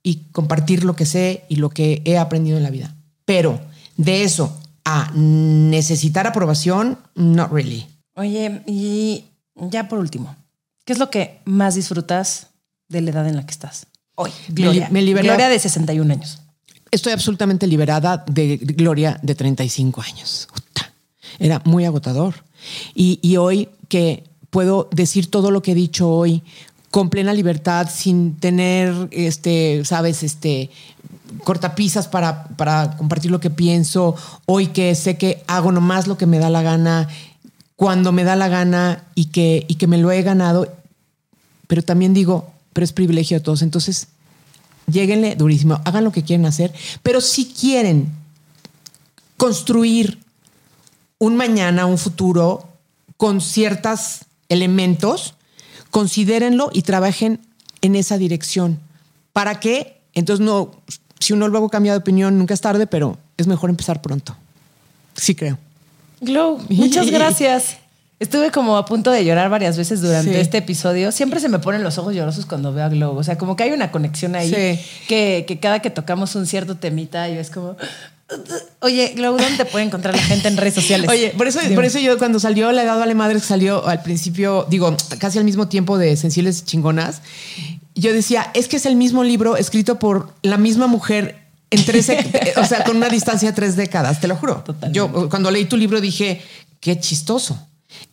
y compartir lo que sé y lo que he aprendido en la vida. Pero de eso a necesitar aprobación, not really. Oye, y ya por último, ¿qué es lo que más disfrutas de la edad en la que estás? Hoy, Gloria. me liberé- Gloria de 61 años. Estoy absolutamente liberada de Gloria de 35 años. Era muy agotador. Y, y hoy que puedo decir todo lo que he dicho hoy con plena libertad, sin tener, este, sabes, este, cortapisas para, para compartir lo que pienso, hoy que sé que hago nomás lo que me da la gana, cuando me da la gana y que, y que me lo he ganado, pero también digo, pero es privilegio de todos. Entonces, lléguenle durísimo, hagan lo que quieren hacer, pero si quieren construir un mañana, un futuro con ciertos elementos, considérenlo y trabajen en esa dirección. ¿Para qué? Entonces, no, si uno luego cambia de opinión, nunca es tarde, pero es mejor empezar pronto. Sí, creo. Glow, muchas gracias. Estuve como a punto de llorar varias veces durante Sí. este episodio. Siempre se me ponen los ojos llorosos cuando veo a Glow. O sea, como que hay una conexión ahí Sí. que, que cada que tocamos un cierto temita, yo es como. Oye, Glow, ¿dónde te puede encontrar la gente en redes sociales? Oye, por eso, Dime. por eso yo cuando salió La Edad Vale Madres, salió al principio, digo, casi al mismo tiempo de Sensibles Chingonas, yo decía, es que es el mismo libro escrito por la misma mujer en 13, o sea, con una distancia de tres décadas, te lo juro. Totalmente. Yo cuando leí tu libro dije, qué chistoso.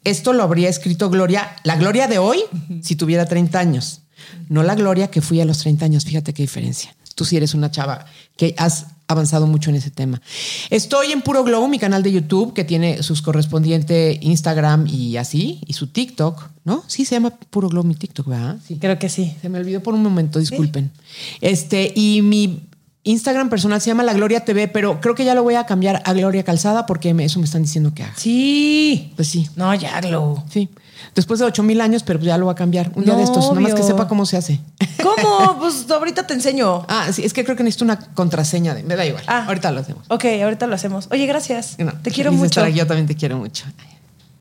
Esto lo habría escrito Gloria, la Gloria de hoy, si tuviera 30 años, no la Gloria que fui a los 30 años. Fíjate qué diferencia. Tú sí eres una chava que has avanzado mucho en ese tema. Estoy en Puro Glow, mi canal de YouTube, que tiene sus correspondiente Instagram y así, y su TikTok, ¿no? Sí, se llama Puro Glow mi TikTok, ¿verdad? Sí. Creo que sí. Se me olvidó por un momento, disculpen. Este, y mi Instagram personal se llama La Gloria TV, pero creo que ya lo voy a cambiar a Gloria Calzada porque me- eso me están diciendo que haga. Sí. Pues sí, No, ya, Glow. sí. Después de ocho mil años, pero ya lo voy a cambiar. Un día de estos, nada más que sepa cómo se hace. ¿Cómo? Pues ahorita te enseño. Ah, sí, es que creo que necesito una contraseña. De, me da igual. Ah. Ahorita lo hacemos. Ok, ahorita lo hacemos. Oye, gracias. No, te quiero mucho. estar aquí. Yo también te quiero mucho.